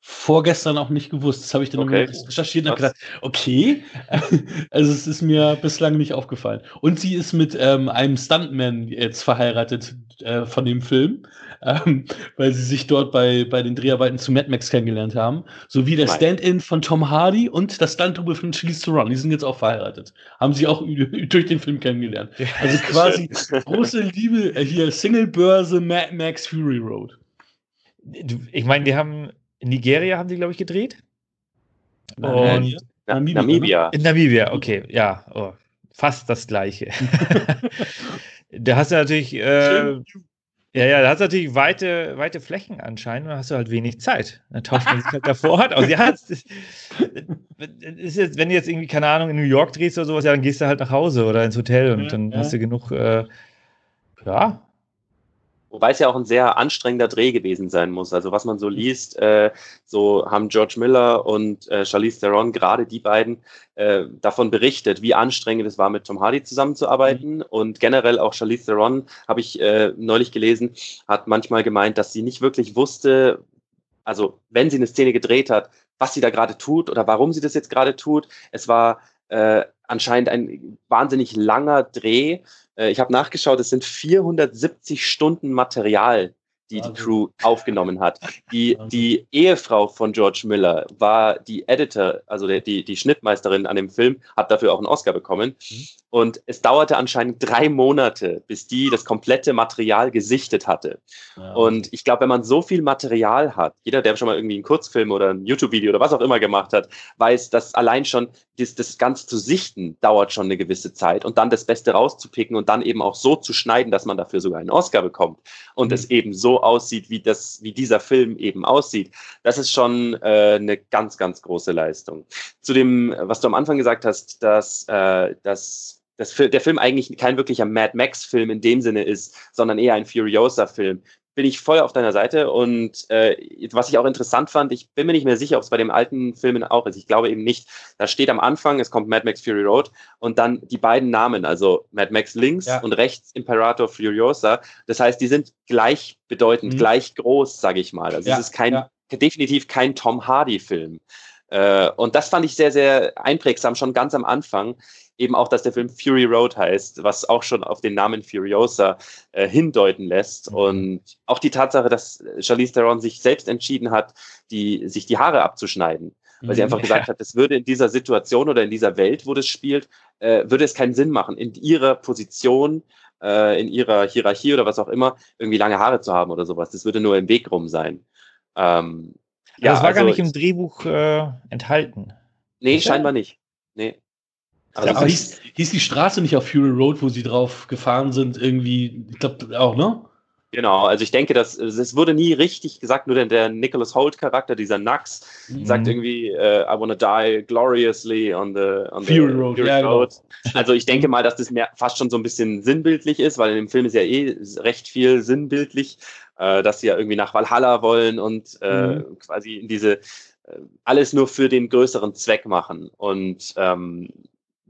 vorgestern auch nicht gewusst. Das habe ich dann okay. recherchiert und habe gedacht, okay, also es ist mir bislang nicht aufgefallen. Und sie ist mit ähm, einem Stuntman jetzt verheiratet äh, von dem Film, ähm, weil sie sich dort bei, bei den Dreharbeiten zu Mad Max kennengelernt haben. Sowie der Stand-in von Tom Hardy und das Stunt-Double von Charlize Theron. Die sind jetzt auch verheiratet. Haben sie auch durch den Film kennengelernt. Also quasi große Liebe, äh, hier Single-Börse Mad Max Fury Road. Ich meine, die haben in Nigeria haben sie, glaube ich, gedreht. Und Namibia. Namibia. In Namibia, okay, ja. Oh, fast das gleiche. da hast du natürlich. Äh, ja, ja, da hast du natürlich weite, weite Flächen anscheinend und dann hast du halt wenig Zeit. Dann tauscht man sich halt davor Ort aus. Ja, das, ist jetzt, wenn du jetzt irgendwie, keine Ahnung, in New York drehst oder sowas, ja, dann gehst du halt nach Hause oder ins Hotel und ja, dann ja. hast du genug, äh, ja, Wobei es ja auch ein sehr anstrengender Dreh gewesen sein muss. Also was man so liest, äh, so haben George Miller und äh, Charlize Theron, gerade die beiden, äh, davon berichtet, wie anstrengend es war, mit Tom Hardy zusammenzuarbeiten. Mhm. Und generell auch Charlize Theron, habe ich äh, neulich gelesen, hat manchmal gemeint, dass sie nicht wirklich wusste, also wenn sie eine Szene gedreht hat, was sie da gerade tut oder warum sie das jetzt gerade tut. Es war äh, anscheinend ein wahnsinnig langer Dreh. Äh, ich habe nachgeschaut, es sind 470 Stunden Material, die die Crew aufgenommen hat. Die, die Ehefrau von George Miller war die Editor, also die, die Schnittmeisterin an dem Film, hat dafür auch einen Oscar bekommen. Mhm. Und es dauerte anscheinend drei Monate, bis die das komplette Material gesichtet hatte. Und ich glaube, wenn man so viel Material hat, jeder, der schon mal irgendwie einen Kurzfilm oder ein YouTube-Video oder was auch immer gemacht hat, weiß, dass allein schon das, das Ganze zu sichten dauert schon eine gewisse Zeit und dann das Beste rauszupicken und dann eben auch so zu schneiden, dass man dafür sogar einen Oscar bekommt und mhm. es eben so aussieht, wie das, wie dieser Film eben aussieht. Das ist schon äh, eine ganz, ganz große Leistung. Zu dem, was du am Anfang gesagt hast, dass, äh, dass dass der Film eigentlich kein wirklicher Mad Max-Film in dem Sinne ist, sondern eher ein Furiosa-Film. Bin ich voll auf deiner Seite und äh, was ich auch interessant fand, ich bin mir nicht mehr sicher, ob es bei den alten Filmen auch ist. Ich glaube eben nicht. Da steht am Anfang, es kommt Mad Max Fury Road und dann die beiden Namen, also Mad Max links ja. und rechts Imperator Furiosa. Das heißt, die sind gleich bedeutend, mhm. gleich groß, sage ich mal. Also ja, es ist kein, ja. definitiv kein Tom Hardy-Film. Äh, und das fand ich sehr, sehr einprägsam, schon ganz am Anfang eben auch, dass der Film Fury Road heißt, was auch schon auf den Namen Furiosa äh, hindeuten lässt. Mhm. Und auch die Tatsache, dass Charlize Theron sich selbst entschieden hat, die, sich die Haare abzuschneiden. Weil sie mhm. einfach gesagt hat, es würde in dieser Situation oder in dieser Welt, wo das spielt, äh, würde es keinen Sinn machen, in ihrer Position, äh, in ihrer Hierarchie oder was auch immer, irgendwie lange Haare zu haben oder sowas. Das würde nur im Weg rum sein. Ähm, ja, das war also, gar nicht im Drehbuch äh, enthalten. Nee, scheinbar nicht. Nee. Also ja, hieß, hieß, die Straße nicht auf Fury Road, wo sie drauf gefahren sind, irgendwie, ich glaube auch, ne? Genau, also ich denke, dass es wurde nie richtig gesagt, nur der, der Nicholas Holt-Charakter, dieser Nax, mhm. sagt irgendwie, uh, I wanna die gloriously on the, on Fury the Road. Fury ja, Road. Genau. Also ich denke mal, dass das mehr, fast schon so ein bisschen sinnbildlich ist, weil in dem Film ist ja eh recht viel sinnbildlich, äh, dass sie ja irgendwie nach Valhalla wollen und äh, mhm. quasi in diese alles nur für den größeren Zweck machen. Und ähm,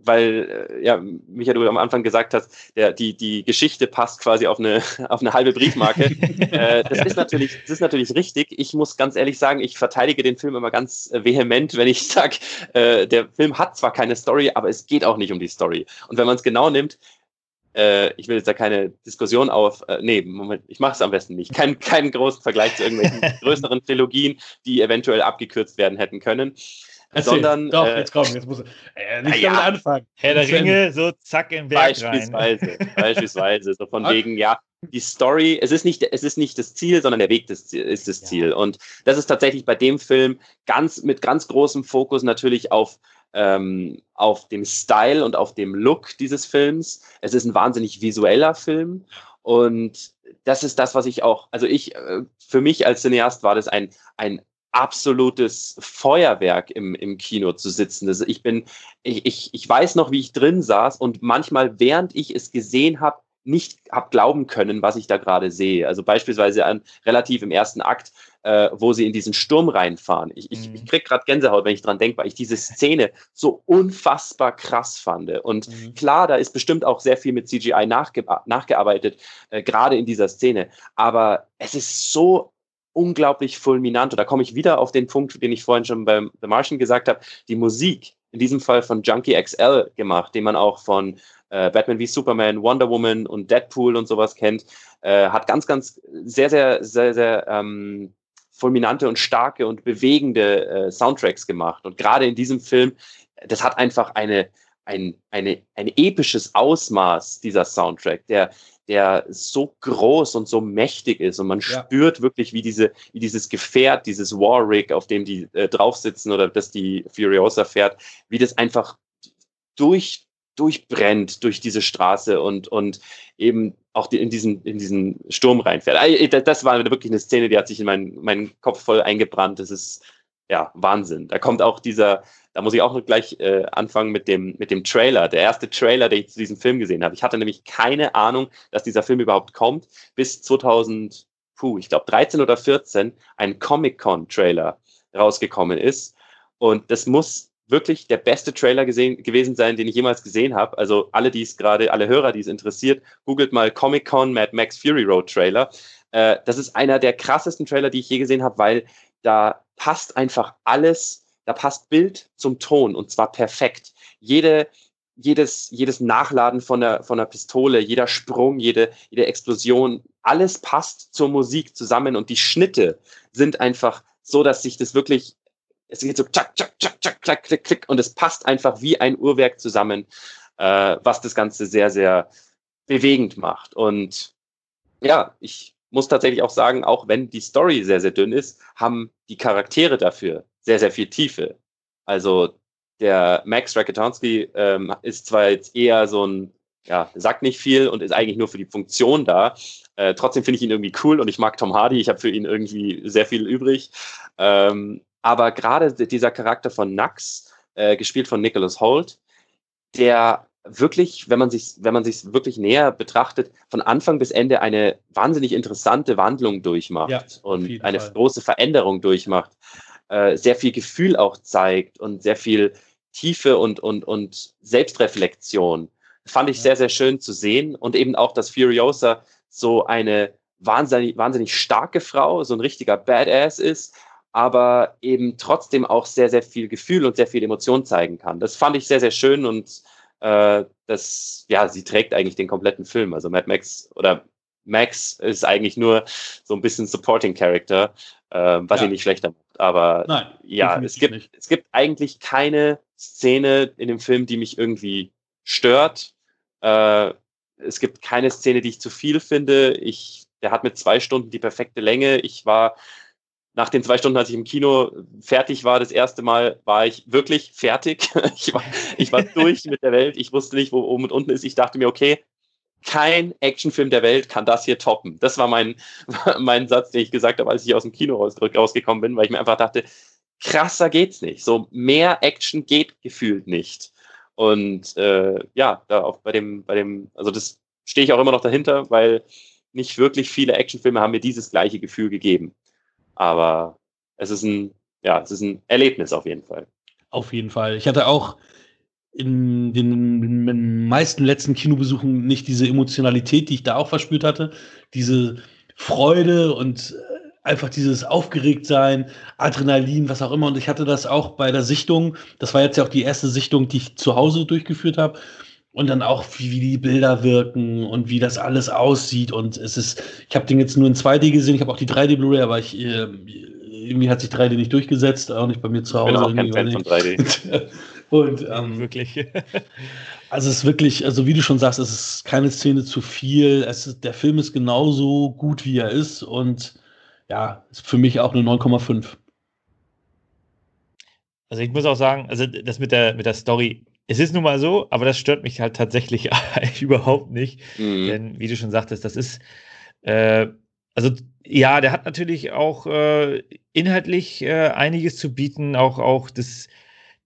weil, äh, ja, Michael, du am Anfang gesagt hast, der, die, die Geschichte passt quasi auf eine, auf eine halbe Briefmarke. äh, das, ist natürlich, das ist natürlich richtig. Ich muss ganz ehrlich sagen, ich verteidige den Film immer ganz äh, vehement, wenn ich sage, äh, der Film hat zwar keine Story, aber es geht auch nicht um die Story. Und wenn man es genau nimmt, äh, ich will jetzt da keine Diskussion auf, äh, nee, Moment, ich mache es am besten nicht. Kein, keinen großen Vergleich zu irgendwelchen größeren Trilogien, die eventuell abgekürzt werden hätten können. Erzähl. sondern. Doch, äh, jetzt komm, jetzt muss äh, nicht ja, damit anfangen. Herr der Ringe, so zack im Berg Beispielsweise, rein. beispielsweise, so von okay. wegen, ja, die Story, es ist nicht, es ist nicht das Ziel, sondern der Weg des, ist das Ziel. Ja. Und das ist tatsächlich bei dem Film ganz, mit ganz großem Fokus natürlich auf, ähm, auf dem Style und auf dem Look dieses Films. Es ist ein wahnsinnig visueller Film und das ist das, was ich auch, also ich, äh, für mich als Cineast war das ein, ein absolutes Feuerwerk im, im Kino zu sitzen. Also ich bin, ich, ich, ich weiß noch, wie ich drin saß und manchmal, während ich es gesehen habe, nicht habe glauben können, was ich da gerade sehe. Also beispielsweise an, relativ im ersten Akt, äh, wo sie in diesen Sturm reinfahren. Ich, ich, ich mhm. krieg gerade Gänsehaut, wenn ich dran denke, weil ich diese Szene so unfassbar krass fand. Und mhm. klar, da ist bestimmt auch sehr viel mit CGI nachge nachgearbeitet, äh, gerade in dieser Szene. Aber es ist so unglaublich fulminant. Und da komme ich wieder auf den Punkt, den ich vorhin schon beim The Martian gesagt habe. Die Musik, in diesem Fall von Junkie XL gemacht, den man auch von äh, Batman wie Superman, Wonder Woman und Deadpool und sowas kennt, äh, hat ganz, ganz sehr, sehr, sehr, sehr ähm, fulminante und starke und bewegende äh, Soundtracks gemacht. Und gerade in diesem Film, das hat einfach eine, ein, eine, ein episches Ausmaß, dieser Soundtrack, der, der so groß und so mächtig ist und man ja. spürt wirklich, wie diese, wie dieses Gefährt, dieses War Rig, auf dem die äh, drauf sitzen oder das die Furiosa fährt, wie das einfach durch durchbrennt durch diese Straße und und eben auch die, in diesen in diesen Sturm reinfährt. Das war wirklich eine Szene, die hat sich in meinen meinen Kopf voll eingebrannt. Das ist ja Wahnsinn. Da kommt auch dieser da muss ich auch gleich äh, anfangen mit dem, mit dem Trailer. Der erste Trailer, den ich zu diesem Film gesehen habe. Ich hatte nämlich keine Ahnung, dass dieser Film überhaupt kommt, bis 2000, puh, ich glaube 13 oder 14 ein Comic-Con-Trailer rausgekommen ist. Und das muss wirklich der beste Trailer gesehen, gewesen sein, den ich jemals gesehen habe. Also alle, die es gerade, alle Hörer, die es interessiert, googelt mal Comic-Con Mad Max Fury Road Trailer. Äh, das ist einer der krassesten Trailer, die ich je gesehen habe, weil da passt einfach alles da passt Bild zum Ton und zwar perfekt. Jede, jedes, jedes Nachladen von der, von der Pistole, jeder Sprung, jede, jede Explosion, alles passt zur Musik zusammen und die Schnitte sind einfach so, dass sich das wirklich, es geht so tschak, tschak, tschak, tschak, tschak, klick, klick und es passt einfach wie ein Uhrwerk zusammen, äh, was das Ganze sehr, sehr bewegend macht. Und ja, ich muss tatsächlich auch sagen, auch wenn die Story sehr, sehr dünn ist, haben die Charaktere dafür sehr, sehr viel Tiefe. Also der Max Rakotonski ähm, ist zwar jetzt eher so ein, ja, sagt nicht viel und ist eigentlich nur für die Funktion da. Äh, trotzdem finde ich ihn irgendwie cool und ich mag Tom Hardy. Ich habe für ihn irgendwie sehr viel übrig. Ähm, aber gerade dieser Charakter von Nax, äh, gespielt von Nicholas Holt, der wirklich, wenn man sich, wenn man sich wirklich näher betrachtet, von Anfang bis Ende eine wahnsinnig interessante Wandlung durchmacht ja, und eine Fall. große Veränderung durchmacht äh, sehr viel Gefühl auch zeigt und sehr viel Tiefe und, und, und Selbstreflexion. Fand ich ja. sehr, sehr schön zu sehen. Und eben auch, dass Furiosa so eine wahnsinnig, wahnsinnig starke Frau, so ein richtiger Badass ist, aber eben trotzdem auch sehr, sehr viel Gefühl und sehr viel Emotion zeigen kann. Das fand ich sehr, sehr schön und äh, das, ja, sie trägt eigentlich den kompletten Film. Also Mad Max oder Max ist eigentlich nur so ein bisschen Supporting Character, äh, was ja. ihn nicht schlechter macht. Aber Nein, ja, es gibt, nicht. es gibt eigentlich keine Szene in dem Film, die mich irgendwie stört. Äh, es gibt keine Szene, die ich zu viel finde. Ich, der hat mit zwei Stunden die perfekte Länge. Ich war nach den zwei Stunden, als ich im Kino fertig war, das erste Mal, war ich wirklich fertig. ich, war, ich war durch mit der Welt. Ich wusste nicht, wo oben und unten ist. Ich dachte mir, okay, kein Actionfilm der Welt kann das hier toppen. Das war mein, mein Satz, den ich gesagt habe, als ich aus dem Kino raus, rausgekommen bin, weil ich mir einfach dachte, krasser geht's nicht. So mehr Action geht gefühlt nicht. Und äh, ja, da auch bei dem, bei dem, also das stehe ich auch immer noch dahinter, weil nicht wirklich viele Actionfilme haben mir dieses gleiche Gefühl gegeben. Aber es ist ein, ja, es ist ein Erlebnis auf jeden Fall. Auf jeden Fall. Ich hatte auch in den meisten letzten Kinobesuchen nicht diese Emotionalität, die ich da auch verspürt hatte, diese Freude und äh, einfach dieses Aufgeregtsein, Adrenalin, was auch immer. Und ich hatte das auch bei der Sichtung. Das war jetzt ja auch die erste Sichtung, die ich zu Hause durchgeführt habe. Und dann auch, wie, wie die Bilder wirken und wie das alles aussieht. Und es ist, ich habe den jetzt nur in 2D gesehen, ich habe auch die 3D Blu-ray, aber ich, äh, irgendwie hat sich 3D nicht durchgesetzt, auch nicht bei mir zu Hause. Ich bin auch kein Fan von 3D. Und ähm, wirklich. also es ist wirklich, also wie du schon sagst, es ist keine Szene zu viel. Es ist, der Film ist genauso gut, wie er ist. Und ja, ist für mich auch eine 9,5. Also ich muss auch sagen, also das mit der, mit der Story, es ist nun mal so, aber das stört mich halt tatsächlich überhaupt nicht. Mhm. Denn wie du schon sagtest, das ist, äh, also ja, der hat natürlich auch äh, inhaltlich äh, einiges zu bieten, auch, auch das,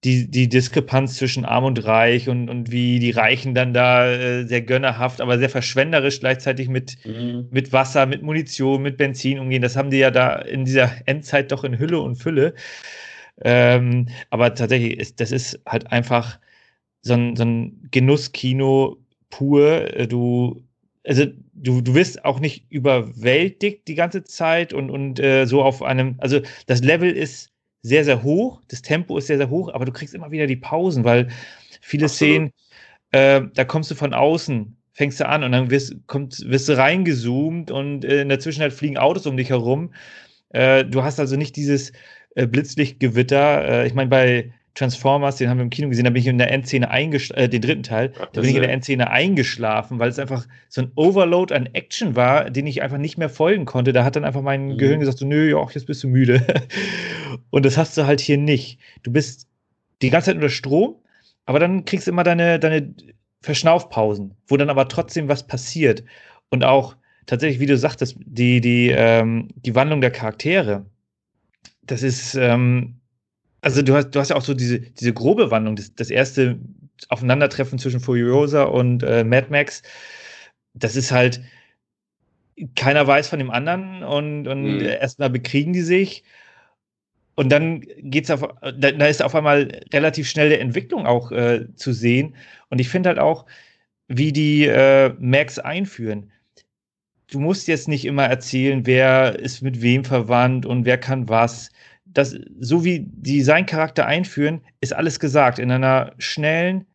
die, die Diskrepanz zwischen Arm und Reich und, und wie die Reichen dann da äh, sehr gönnerhaft, aber sehr verschwenderisch gleichzeitig mit, mhm. mit Wasser, mit Munition, mit Benzin umgehen. Das haben die ja da in dieser Endzeit doch in Hülle und Fülle. Ähm, aber tatsächlich, ist, das ist halt einfach so ein, so ein Genusskino pur. Äh, du, also du, du wirst auch nicht überwältigt die ganze Zeit und, und äh, so auf einem, also das Level ist sehr, sehr hoch, das Tempo ist sehr, sehr hoch, aber du kriegst immer wieder die Pausen, weil viele Absolut. Szenen, äh, da kommst du von außen, fängst du an und dann wirst, kommt, wirst du reingezoomt und äh, in der Zwischenzeit fliegen Autos um dich herum. Äh, du hast also nicht dieses äh, Blitzlichtgewitter. Ich meine, bei Transformers, den haben wir im Kino gesehen, da bin ich in der Endszene eingeschlafen, äh, den dritten Teil, Ach, da bin ich in der Endszene eingeschlafen, weil es einfach so ein Overload an Action war, den ich einfach nicht mehr folgen konnte. Da hat dann einfach mein mhm. Gehirn gesagt, so, nö, ja, jetzt bist du müde. Und das hast du halt hier nicht. Du bist die ganze Zeit unter Strom, aber dann kriegst du immer deine, deine Verschnaufpausen, wo dann aber trotzdem was passiert. Und auch tatsächlich, wie du sagtest, die, die, ähm, die Wandlung der Charaktere, das ist, ähm, also du hast, du hast ja auch so diese, diese grobe Wandlung, das, das erste Aufeinandertreffen zwischen Furiosa und äh, Mad Max, das ist halt, keiner weiß von dem anderen und, und mhm. erstmal bekriegen die sich. Und dann geht's auf, da, da, ist auf einmal relativ schnell der Entwicklung auch äh, zu sehen. Und ich finde halt auch, wie die äh, Max einführen. Du musst jetzt nicht immer erzählen, wer ist mit wem verwandt und wer kann was das, so wie die seinen Charakter einführen, ist alles gesagt. In einer schnellen,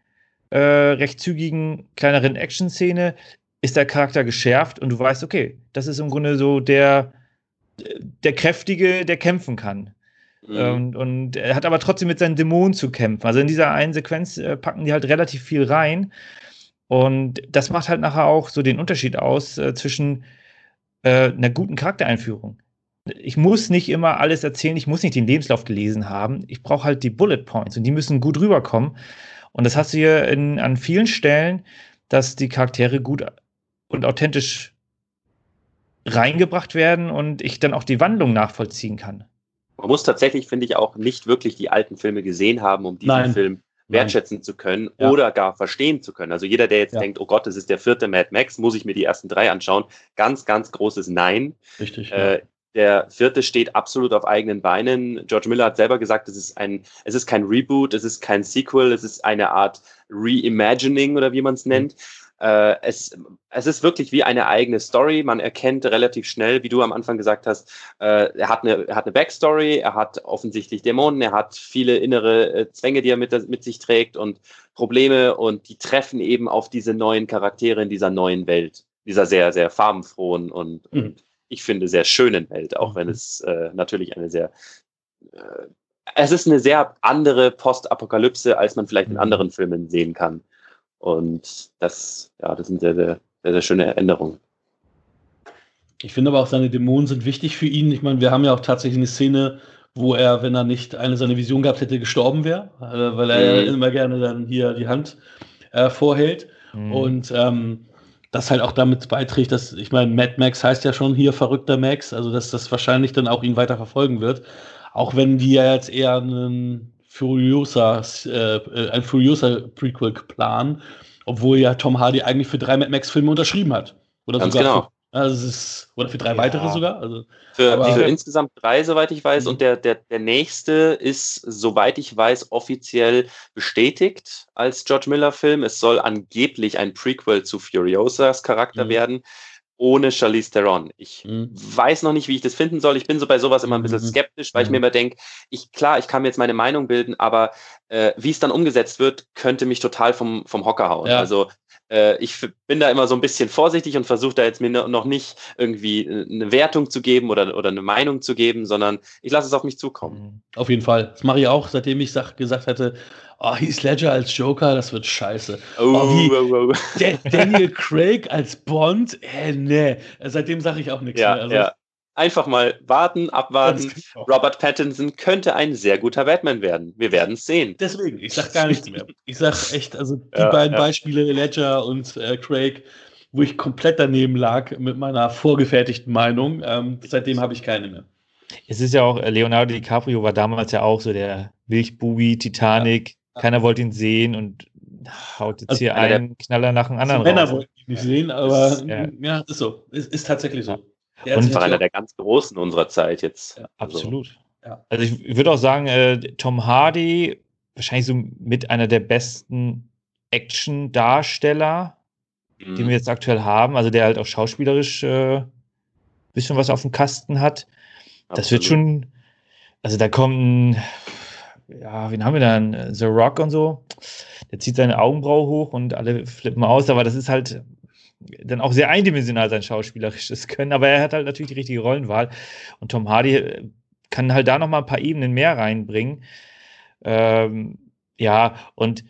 äh, recht zügigen, kleineren Action-Szene ist der Charakter geschärft und du weißt, okay, das ist im Grunde so der, der Kräftige, der kämpfen kann. Mhm. Und, und, er hat aber trotzdem mit seinen Dämonen zu kämpfen. Also in dieser einen Sequenz äh, packen die halt relativ viel rein. Und das macht halt nachher auch so den Unterschied aus äh, zwischen äh, einer guten Charaktereinführung ich muss nicht immer alles erzählen, ich muss nicht den Lebenslauf gelesen haben. Ich brauche halt die Bullet Points und die müssen gut rüberkommen. Und das hast du hier in, an vielen Stellen, dass die Charaktere gut und authentisch reingebracht werden und ich dann auch die Wandlung nachvollziehen kann. Man muss tatsächlich, finde ich, auch nicht wirklich die alten Filme gesehen haben, um diesen Nein. Film wertschätzen Nein. zu können ja. oder gar verstehen zu können. Also jeder, der jetzt ja. denkt, oh Gott, das ist der vierte Mad Max, muss ich mir die ersten drei anschauen. Ganz, ganz großes Nein. Richtig. Äh, der vierte steht absolut auf eigenen Beinen. George Miller hat selber gesagt, es ist ein, es ist kein Reboot, es ist kein Sequel, es ist eine Art Reimagining oder wie man es nennt. Äh, es, es ist wirklich wie eine eigene Story. Man erkennt relativ schnell, wie du am Anfang gesagt hast, äh, er, hat eine, er hat eine Backstory, er hat offensichtlich Dämonen, er hat viele innere äh, Zwänge, die er mit, mit sich trägt und Probleme und die treffen eben auf diese neuen Charaktere in dieser neuen Welt, dieser sehr, sehr farbenfrohen und, mhm. und ich finde, sehr schönen Welt, auch wenn mhm. es äh, natürlich eine sehr, äh, es ist eine sehr andere Postapokalypse, als man vielleicht in mhm. anderen Filmen sehen kann. Und das, ja, das sind sehr, sehr, sehr, sehr schöne Änderungen. Ich finde aber auch, seine Dämonen sind wichtig für ihn. Ich meine, wir haben ja auch tatsächlich eine Szene, wo er, wenn er nicht eine seine Vision gehabt hätte, gestorben wäre, weil er mhm. immer gerne dann hier die Hand äh, vorhält. Mhm. Und ähm, das halt auch damit beiträgt, dass, ich meine, Mad Max heißt ja schon hier verrückter Max, also dass das wahrscheinlich dann auch ihn weiter verfolgen wird. Auch wenn die ja jetzt eher einen Furiosa, äh, ein Furiosa Prequel planen, obwohl ja Tom Hardy eigentlich für drei Mad Max-Filme unterschrieben hat. Oder Ganz sogar genau. Also ist, oder für drei ja. weitere sogar. Also, für, für insgesamt drei, soweit ich weiß. Mhm. Und der, der, der nächste ist, soweit ich weiß, offiziell bestätigt als George Miller-Film. Es soll angeblich ein Prequel zu Furiosas Charakter mhm. werden ohne Charlize Theron. Ich mhm. weiß noch nicht, wie ich das finden soll. Ich bin so bei sowas immer ein bisschen mhm. skeptisch, weil ich mir mhm. immer denke, ich, klar, ich kann mir jetzt meine Meinung bilden, aber äh, wie es dann umgesetzt wird, könnte mich total vom, vom Hocker hauen. Ja. Also äh, ich bin da immer so ein bisschen vorsichtig und versuche da jetzt mir noch nicht irgendwie äh, eine Wertung zu geben oder, oder eine Meinung zu geben, sondern ich lasse es auf mich zukommen. Mhm. Auf jeden Fall. Das mache ich auch, seitdem ich sag, gesagt hätte, oh, Heath Ledger als Joker, das wird scheiße. Oh, oh, wie, oh, oh. Daniel Craig als Bond, äh, nee. Seitdem sage ich auch nichts ja, mehr. Also, ja. Einfach mal warten, abwarten. Robert Pattinson könnte ein sehr guter Batman werden. Wir werden es sehen. Deswegen, ich sage gar nichts mehr. Ich sage echt, also die ja, beiden ja. Beispiele, Ledger und äh, Craig, wo ich komplett daneben lag mit meiner vorgefertigten Meinung, ähm, seitdem habe ich keine mehr. Es ist ja auch, äh, Leonardo DiCaprio war damals ja auch so der Milchbubi, Titanic, keiner wollte ihn sehen und haut jetzt also hier einen Knaller nach dem anderen Männer wollten ihn nicht sehen, aber ist, ja. ja, ist so. Ist, ist tatsächlich so. Der und war einer der ganz Großen unserer Zeit jetzt. Ja, also. absolut. Ja. Also ich würde auch sagen, äh, Tom Hardy, wahrscheinlich so mit einer der besten Action-Darsteller, mhm. die wir jetzt aktuell haben, also der halt auch schauspielerisch äh, bisschen was auf dem Kasten hat. Absolut. Das wird schon, also da kommt ein ja, wen haben wir dann? The Rock und so. Der zieht seine Augenbraue hoch und alle flippen aus, aber das ist halt dann auch sehr eindimensional sein schauspielerisches Können, aber er hat halt natürlich die richtige Rollenwahl und Tom Hardy äh, kann halt da noch mal ein paar Ebenen mehr reinbringen. Ähm, ja, und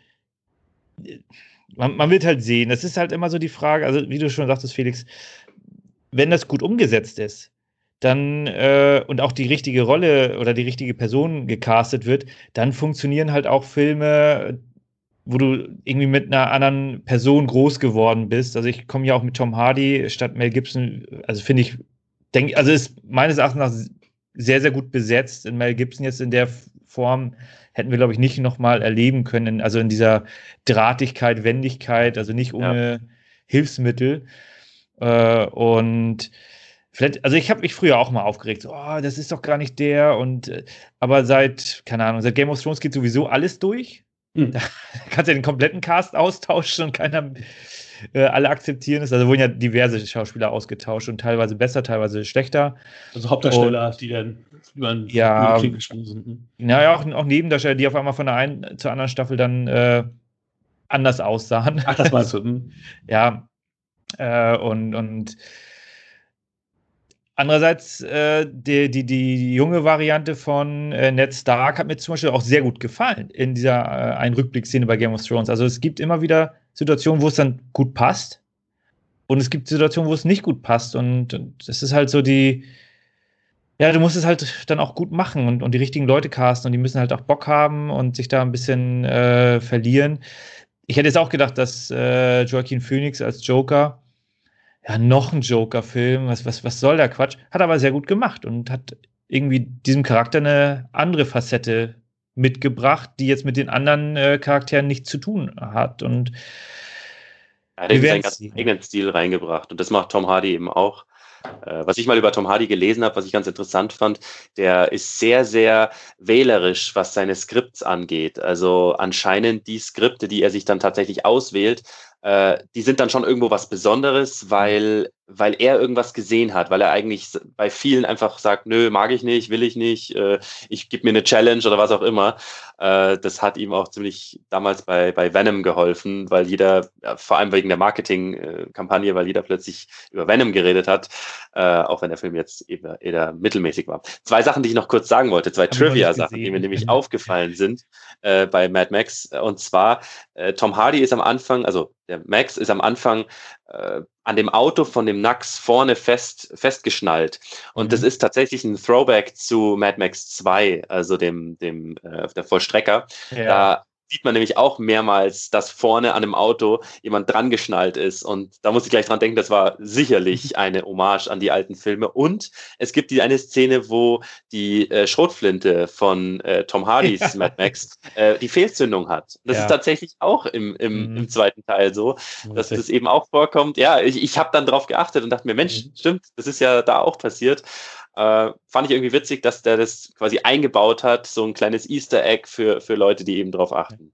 äh, man, man wird halt sehen, das ist halt immer so die Frage, also wie du schon sagtest, Felix, wenn das gut umgesetzt ist, dann äh, und auch die richtige Rolle oder die richtige Person gecastet wird, dann funktionieren halt auch Filme, wo du irgendwie mit einer anderen Person groß geworden bist. Also ich komme ja auch mit Tom Hardy statt Mel Gibson, also finde ich, denke, also ist meines Erachtens nach sehr, sehr gut besetzt. In Mel Gibson jetzt in der Form hätten wir, glaube ich, nicht nochmal erleben können, also in dieser Drahtigkeit, Wendigkeit, also nicht ohne ja. Hilfsmittel. Äh, und Vielleicht, also ich habe mich früher auch mal aufgeregt, so, oh, das ist doch gar nicht der und äh, aber seit, keine Ahnung, seit Game of Thrones geht sowieso alles durch. Hm. Da kannst du ja den kompletten Cast austauschen und keiner äh, alle akzeptieren es. Also wurden ja diverse Schauspieler ausgetauscht und teilweise besser, teilweise schlechter. Also Hauptdarsteller, und, die dann über den ja, gesprungen sind. Hm. Naja, auch, auch Nebendarsteller, die auf einmal von der einen zur anderen Staffel dann äh, anders aussahen. Ach, das meinst du? Hm. ja. Äh, und, und Andererseits, äh, die, die, die junge Variante von äh, Ned Stark hat mir zum Beispiel auch sehr gut gefallen in dieser äh, einen Rückblick-Szene bei Game of Thrones. Also es gibt immer wieder Situationen, wo es dann gut passt und es gibt Situationen, wo es nicht gut passt und es ist halt so die, ja, du musst es halt dann auch gut machen und, und die richtigen Leute casten und die müssen halt auch Bock haben und sich da ein bisschen äh, verlieren. Ich hätte jetzt auch gedacht, dass äh, Joaquin Phoenix als Joker ja, noch ein Joker-Film, was, was, was soll der Quatsch? Hat aber sehr gut gemacht und hat irgendwie diesem Charakter eine andere Facette mitgebracht, die jetzt mit den anderen äh, Charakteren nichts zu tun hat. Und er hat seinen ganz eigenen Stil reingebracht und das macht Tom Hardy eben auch. Äh, was ich mal über Tom Hardy gelesen habe, was ich ganz interessant fand, der ist sehr, sehr wählerisch, was seine Skripts angeht. Also anscheinend die Skripte, die er sich dann tatsächlich auswählt, äh, die sind dann schon irgendwo was Besonderes, weil weil er irgendwas gesehen hat, weil er eigentlich bei vielen einfach sagt, nö, mag ich nicht, will ich nicht, äh, ich gebe mir eine Challenge oder was auch immer. Äh, das hat ihm auch ziemlich damals bei, bei Venom geholfen, weil jeder, vor allem wegen der Marketingkampagne, weil jeder plötzlich über Venom geredet hat, äh, auch wenn der Film jetzt eher, eher mittelmäßig war. Zwei Sachen, die ich noch kurz sagen wollte, zwei Trivia-Sachen, die mir nämlich aufgefallen sind äh, bei Mad Max. Und zwar, äh, Tom Hardy ist am Anfang, also der Max ist am Anfang äh, an dem Auto von dem Nax vorne fest, festgeschnallt. Und mhm. das ist tatsächlich ein Throwback zu Mad Max 2, also dem, dem äh, der Vollstrecker. Ja. Da sieht man nämlich auch mehrmals, dass vorne an einem Auto jemand dran geschnallt ist. Und da muss ich gleich dran denken, das war sicherlich eine Hommage an die alten Filme. Und es gibt die eine Szene, wo die äh, Schrotflinte von äh, Tom Hardys ja. Mad Max äh, die Fehlzündung hat. Das ja. ist tatsächlich auch im, im, mhm. im zweiten Teil so, dass das eben auch vorkommt. Ja, ich, ich habe dann drauf geachtet und dachte mir, Mensch, mhm. stimmt, das ist ja da auch passiert. Äh, fand ich irgendwie witzig, dass der das quasi eingebaut hat, so ein kleines Easter Egg für, für Leute, die eben drauf achten.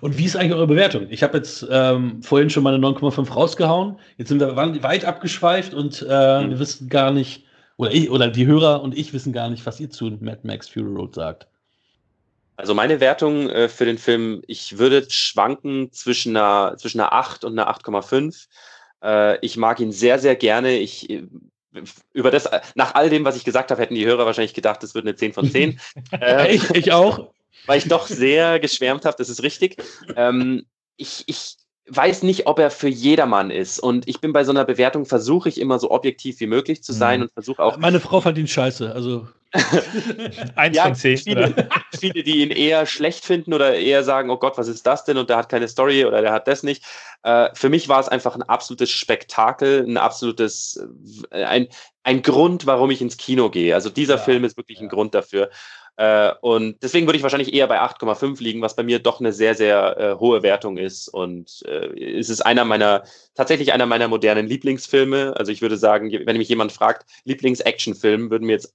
Und wie ist eigentlich eure Bewertung? Ich habe jetzt ähm, vorhin schon meine 9,5 rausgehauen. Jetzt sind wir weit abgeschweift und äh, mhm. wir wissen gar nicht, oder ich, oder die Hörer und ich wissen gar nicht, was ihr zu Mad Max Fury Road sagt. Also meine Wertung äh, für den Film, ich würde schwanken zwischen einer, zwischen einer 8 und einer 8,5. Äh, ich mag ihn sehr, sehr gerne. Ich über das, nach all dem, was ich gesagt habe, hätten die Hörer wahrscheinlich gedacht, das wird eine 10 von 10. ähm, ich, ich auch. Weil ich doch sehr geschwärmt habe, das ist richtig. Ähm, ich, ich weiß nicht, ob er für jedermann ist. Und ich bin bei so einer Bewertung, versuche ich immer so objektiv wie möglich zu sein mhm. und versuche auch. Meine Frau fand ihn scheiße. Also Eins ja, von zehn. Viele, viele, die ihn eher schlecht finden oder eher sagen, oh Gott, was ist das denn? Und der hat keine Story oder der hat das nicht. Äh, für mich war es einfach ein absolutes Spektakel, ein absolutes, äh, ein, ein Grund, warum ich ins Kino gehe. Also dieser ja, Film ist wirklich ja. ein Grund dafür. Äh, und deswegen würde ich wahrscheinlich eher bei 8,5 liegen, was bei mir doch eine sehr, sehr äh, hohe Wertung ist. Und äh, es ist einer meiner, tatsächlich einer meiner modernen Lieblingsfilme. Also ich würde sagen, wenn mich jemand fragt, Lieblings-Action-Film, würden mir jetzt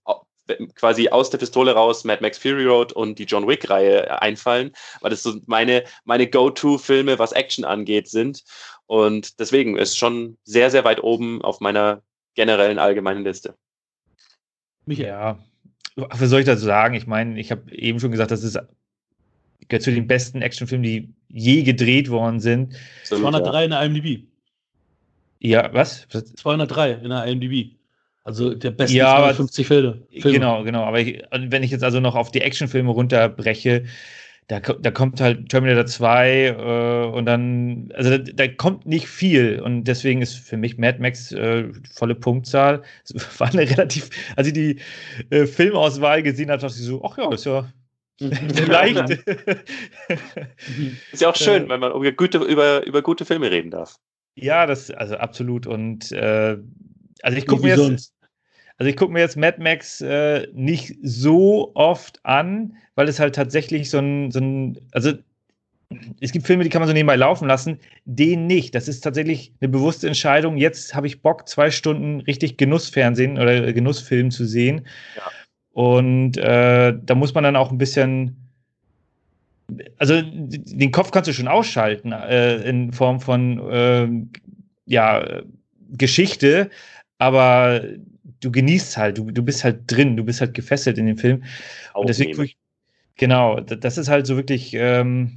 quasi aus der Pistole raus Mad Max Fury Road und die John Wick-Reihe einfallen, weil das so meine, meine Go-To-Filme, was Action angeht, sind. Und deswegen ist schon sehr, sehr weit oben auf meiner generellen allgemeinen Liste. Ja, was soll ich dazu sagen? Ich meine, ich habe eben schon gesagt, das ist gehört zu den besten Actionfilmen, die je gedreht worden sind. 203 in der IMDb. Ja, was? 203 in der IMDb. Also der beste ja, 250 Filme. Filme. Genau, genau. Aber ich, wenn ich jetzt also noch auf die Actionfilme runterbreche, da, da kommt halt Terminator 2 äh, und dann, also da, da, kommt nicht viel und deswegen ist für mich Mad Max äh, volle Punktzahl. Es war eine relativ, als ich die äh, Filmauswahl gesehen habe, dachte ich so, ach ja, ist ja leicht. ist ja auch schön, äh, wenn man über gute, über, über gute Filme reden darf. Ja, das, also absolut und äh, also ich gucke mir jetzt, also ich gucke mir jetzt Mad Max äh, nicht so oft an, weil es halt tatsächlich so ein, so ein, also es gibt Filme, die kann man so nebenbei laufen lassen, den nicht. Das ist tatsächlich eine bewusste Entscheidung. Jetzt habe ich Bock, zwei Stunden richtig Genussfernsehen oder Genussfilm zu sehen. Ja. Und äh, da muss man dann auch ein bisschen, also den Kopf kannst du schon ausschalten äh, in Form von äh, ja, Geschichte, aber du genießt halt, du, du bist halt drin, du bist halt gefesselt in dem Film. Und deswegen, genau, das ist halt so wirklich ähm,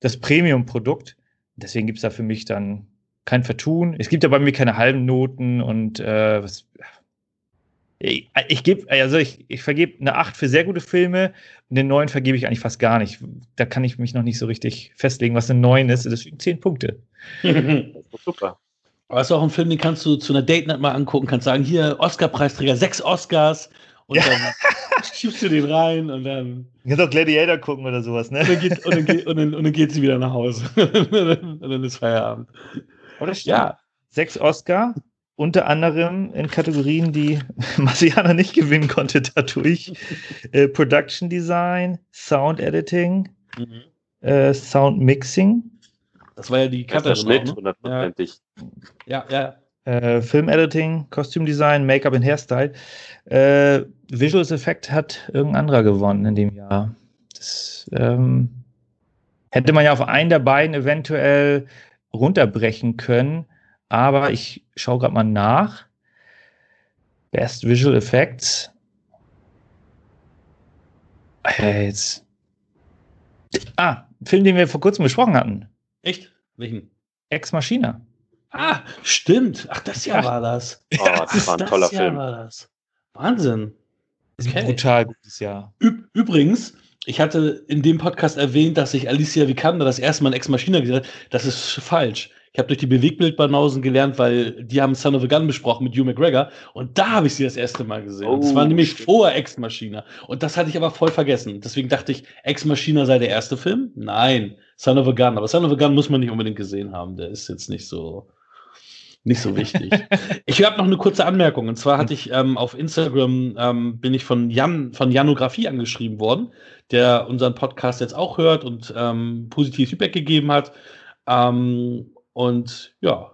das Premium-Produkt. Deswegen gibt es da für mich dann kein Vertun. Es gibt ja bei mir keine halben Noten und äh, was. Ich, ich gebe, also ich, ich vergebe eine 8 für sehr gute Filme und den 9 vergebe ich eigentlich fast gar nicht. Da kann ich mich noch nicht so richtig festlegen, was eine 9 ist. Deswegen 10 Punkte. super. Aber es ist auch ein Film, den kannst du zu einer Date Night mal angucken, kannst sagen, hier Oscar-Preisträger, sechs Oscars und ja. dann schiebst du den rein und dann. Du kannst auch Gladiator gucken oder sowas, ne? Und dann geht, und dann geht, und dann, und dann geht sie wieder nach Hause. und dann ist Feierabend. Oder ja. Sechs Oscar, unter anderem in Kategorien, die Marciana nicht gewinnen konnte dadurch. äh, Production Design, Sound Editing, mhm. äh, Sound Mixing. Das war ja die Cutter. Schnitt, ne? hundertprozentig. Ja, ja. ja. Äh, Film-Editing, Kostümdesign, Make-up und Hairstyle. Äh, Visuals Effect hat irgendein anderer gewonnen in dem Jahr. Das ähm, hätte man ja auf einen der beiden eventuell runterbrechen können, aber ich schaue gerade mal nach. Best Visual Effects. Äh, jetzt. Ah, Film, den wir vor kurzem besprochen hatten. Echt? Welchen? Ex Machina. Ah, stimmt. Ach, das Jahr war das. Oh, das war ein das toller Jahr Film. War das. Wahnsinn. Okay. Ein brutal gutes Jahr. Übrigens, ich hatte in dem Podcast erwähnt, dass ich Alicia Vikander das erste Mal in Ex Machina gesagt habe. Das ist falsch. Ich habe durch die Bewegbildbanausen gelernt, weil die haben Son of a Gun besprochen mit Hugh McGregor und da habe ich sie das erste Mal gesehen. Oh, das war nämlich stimmt. vor Ex Machina. Und das hatte ich aber voll vergessen. Deswegen dachte ich, Ex Machina sei der erste Film. Nein, Son of a Gun. Aber Son of a Gun muss man nicht unbedingt gesehen haben. Der ist jetzt nicht so nicht so wichtig. ich habe noch eine kurze Anmerkung. Und zwar hatte ich ähm, auf Instagram ähm, bin ich von Jan von Janografie angeschrieben worden, der unseren Podcast jetzt auch hört und ähm, positives Feedback gegeben hat. Ähm, und ja,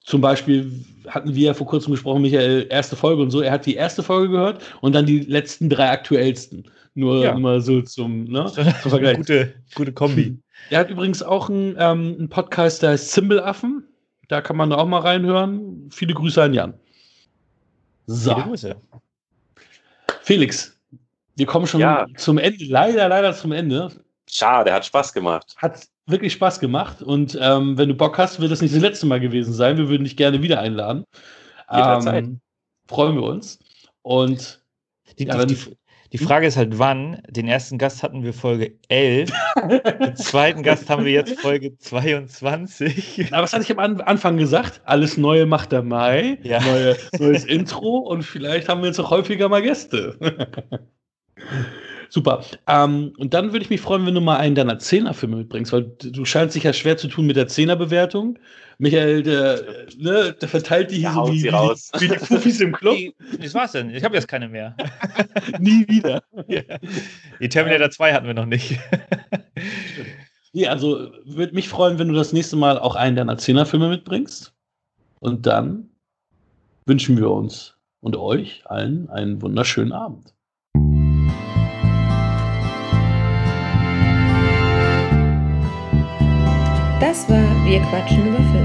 zum Beispiel hatten wir vor kurzem gesprochen, Michael, erste Folge und so. Er hat die erste Folge gehört und dann die letzten drei aktuellsten. Nur ja. immer so zum, ne, zum Vergleich. Gute, gute Kombi. Er hat übrigens auch einen, ähm, einen Podcast, der heißt Zimbelaffen. Da kann man auch mal reinhören. Viele Grüße an Jan. So. Viele Grüße. Felix, wir kommen schon ja. zum Ende. Leider, leider zum Ende. Schade, hat Spaß gemacht. Hat wirklich Spaß gemacht. Und ähm, wenn du Bock hast, wird das nicht das letzte Mal gewesen sein. Wir würden dich gerne wieder einladen. Ähm, freuen wir uns. Und die, ja, die, die Frage ist halt, wann? Den ersten Gast hatten wir Folge 11. Den zweiten Gast haben wir jetzt Folge 22. Aber was hatte ich am Anfang gesagt? Alles Neue macht der Mai. Ja. Neue, neues Intro und vielleicht haben wir jetzt auch häufiger mal Gäste. Super. Ähm, und dann würde ich mich freuen, wenn du mal einen deiner Zehnerfilme mitbringst, weil du scheinst sich ja schwer zu tun mit der Zehnerbewertung. Michael, der, ne, der verteilt die hier so wie, wie, wie, die Fufis im Club. das war's denn. Ich habe jetzt keine mehr. Nie wieder. Ja. Die Terminator 2 hatten wir noch nicht. ja, also würde mich freuen, wenn du das nächste Mal auch einen deiner Zehnerfilme mitbringst. Und dann wünschen wir uns und euch allen einen wunderschönen Abend. Das war Wir quatschen über Film.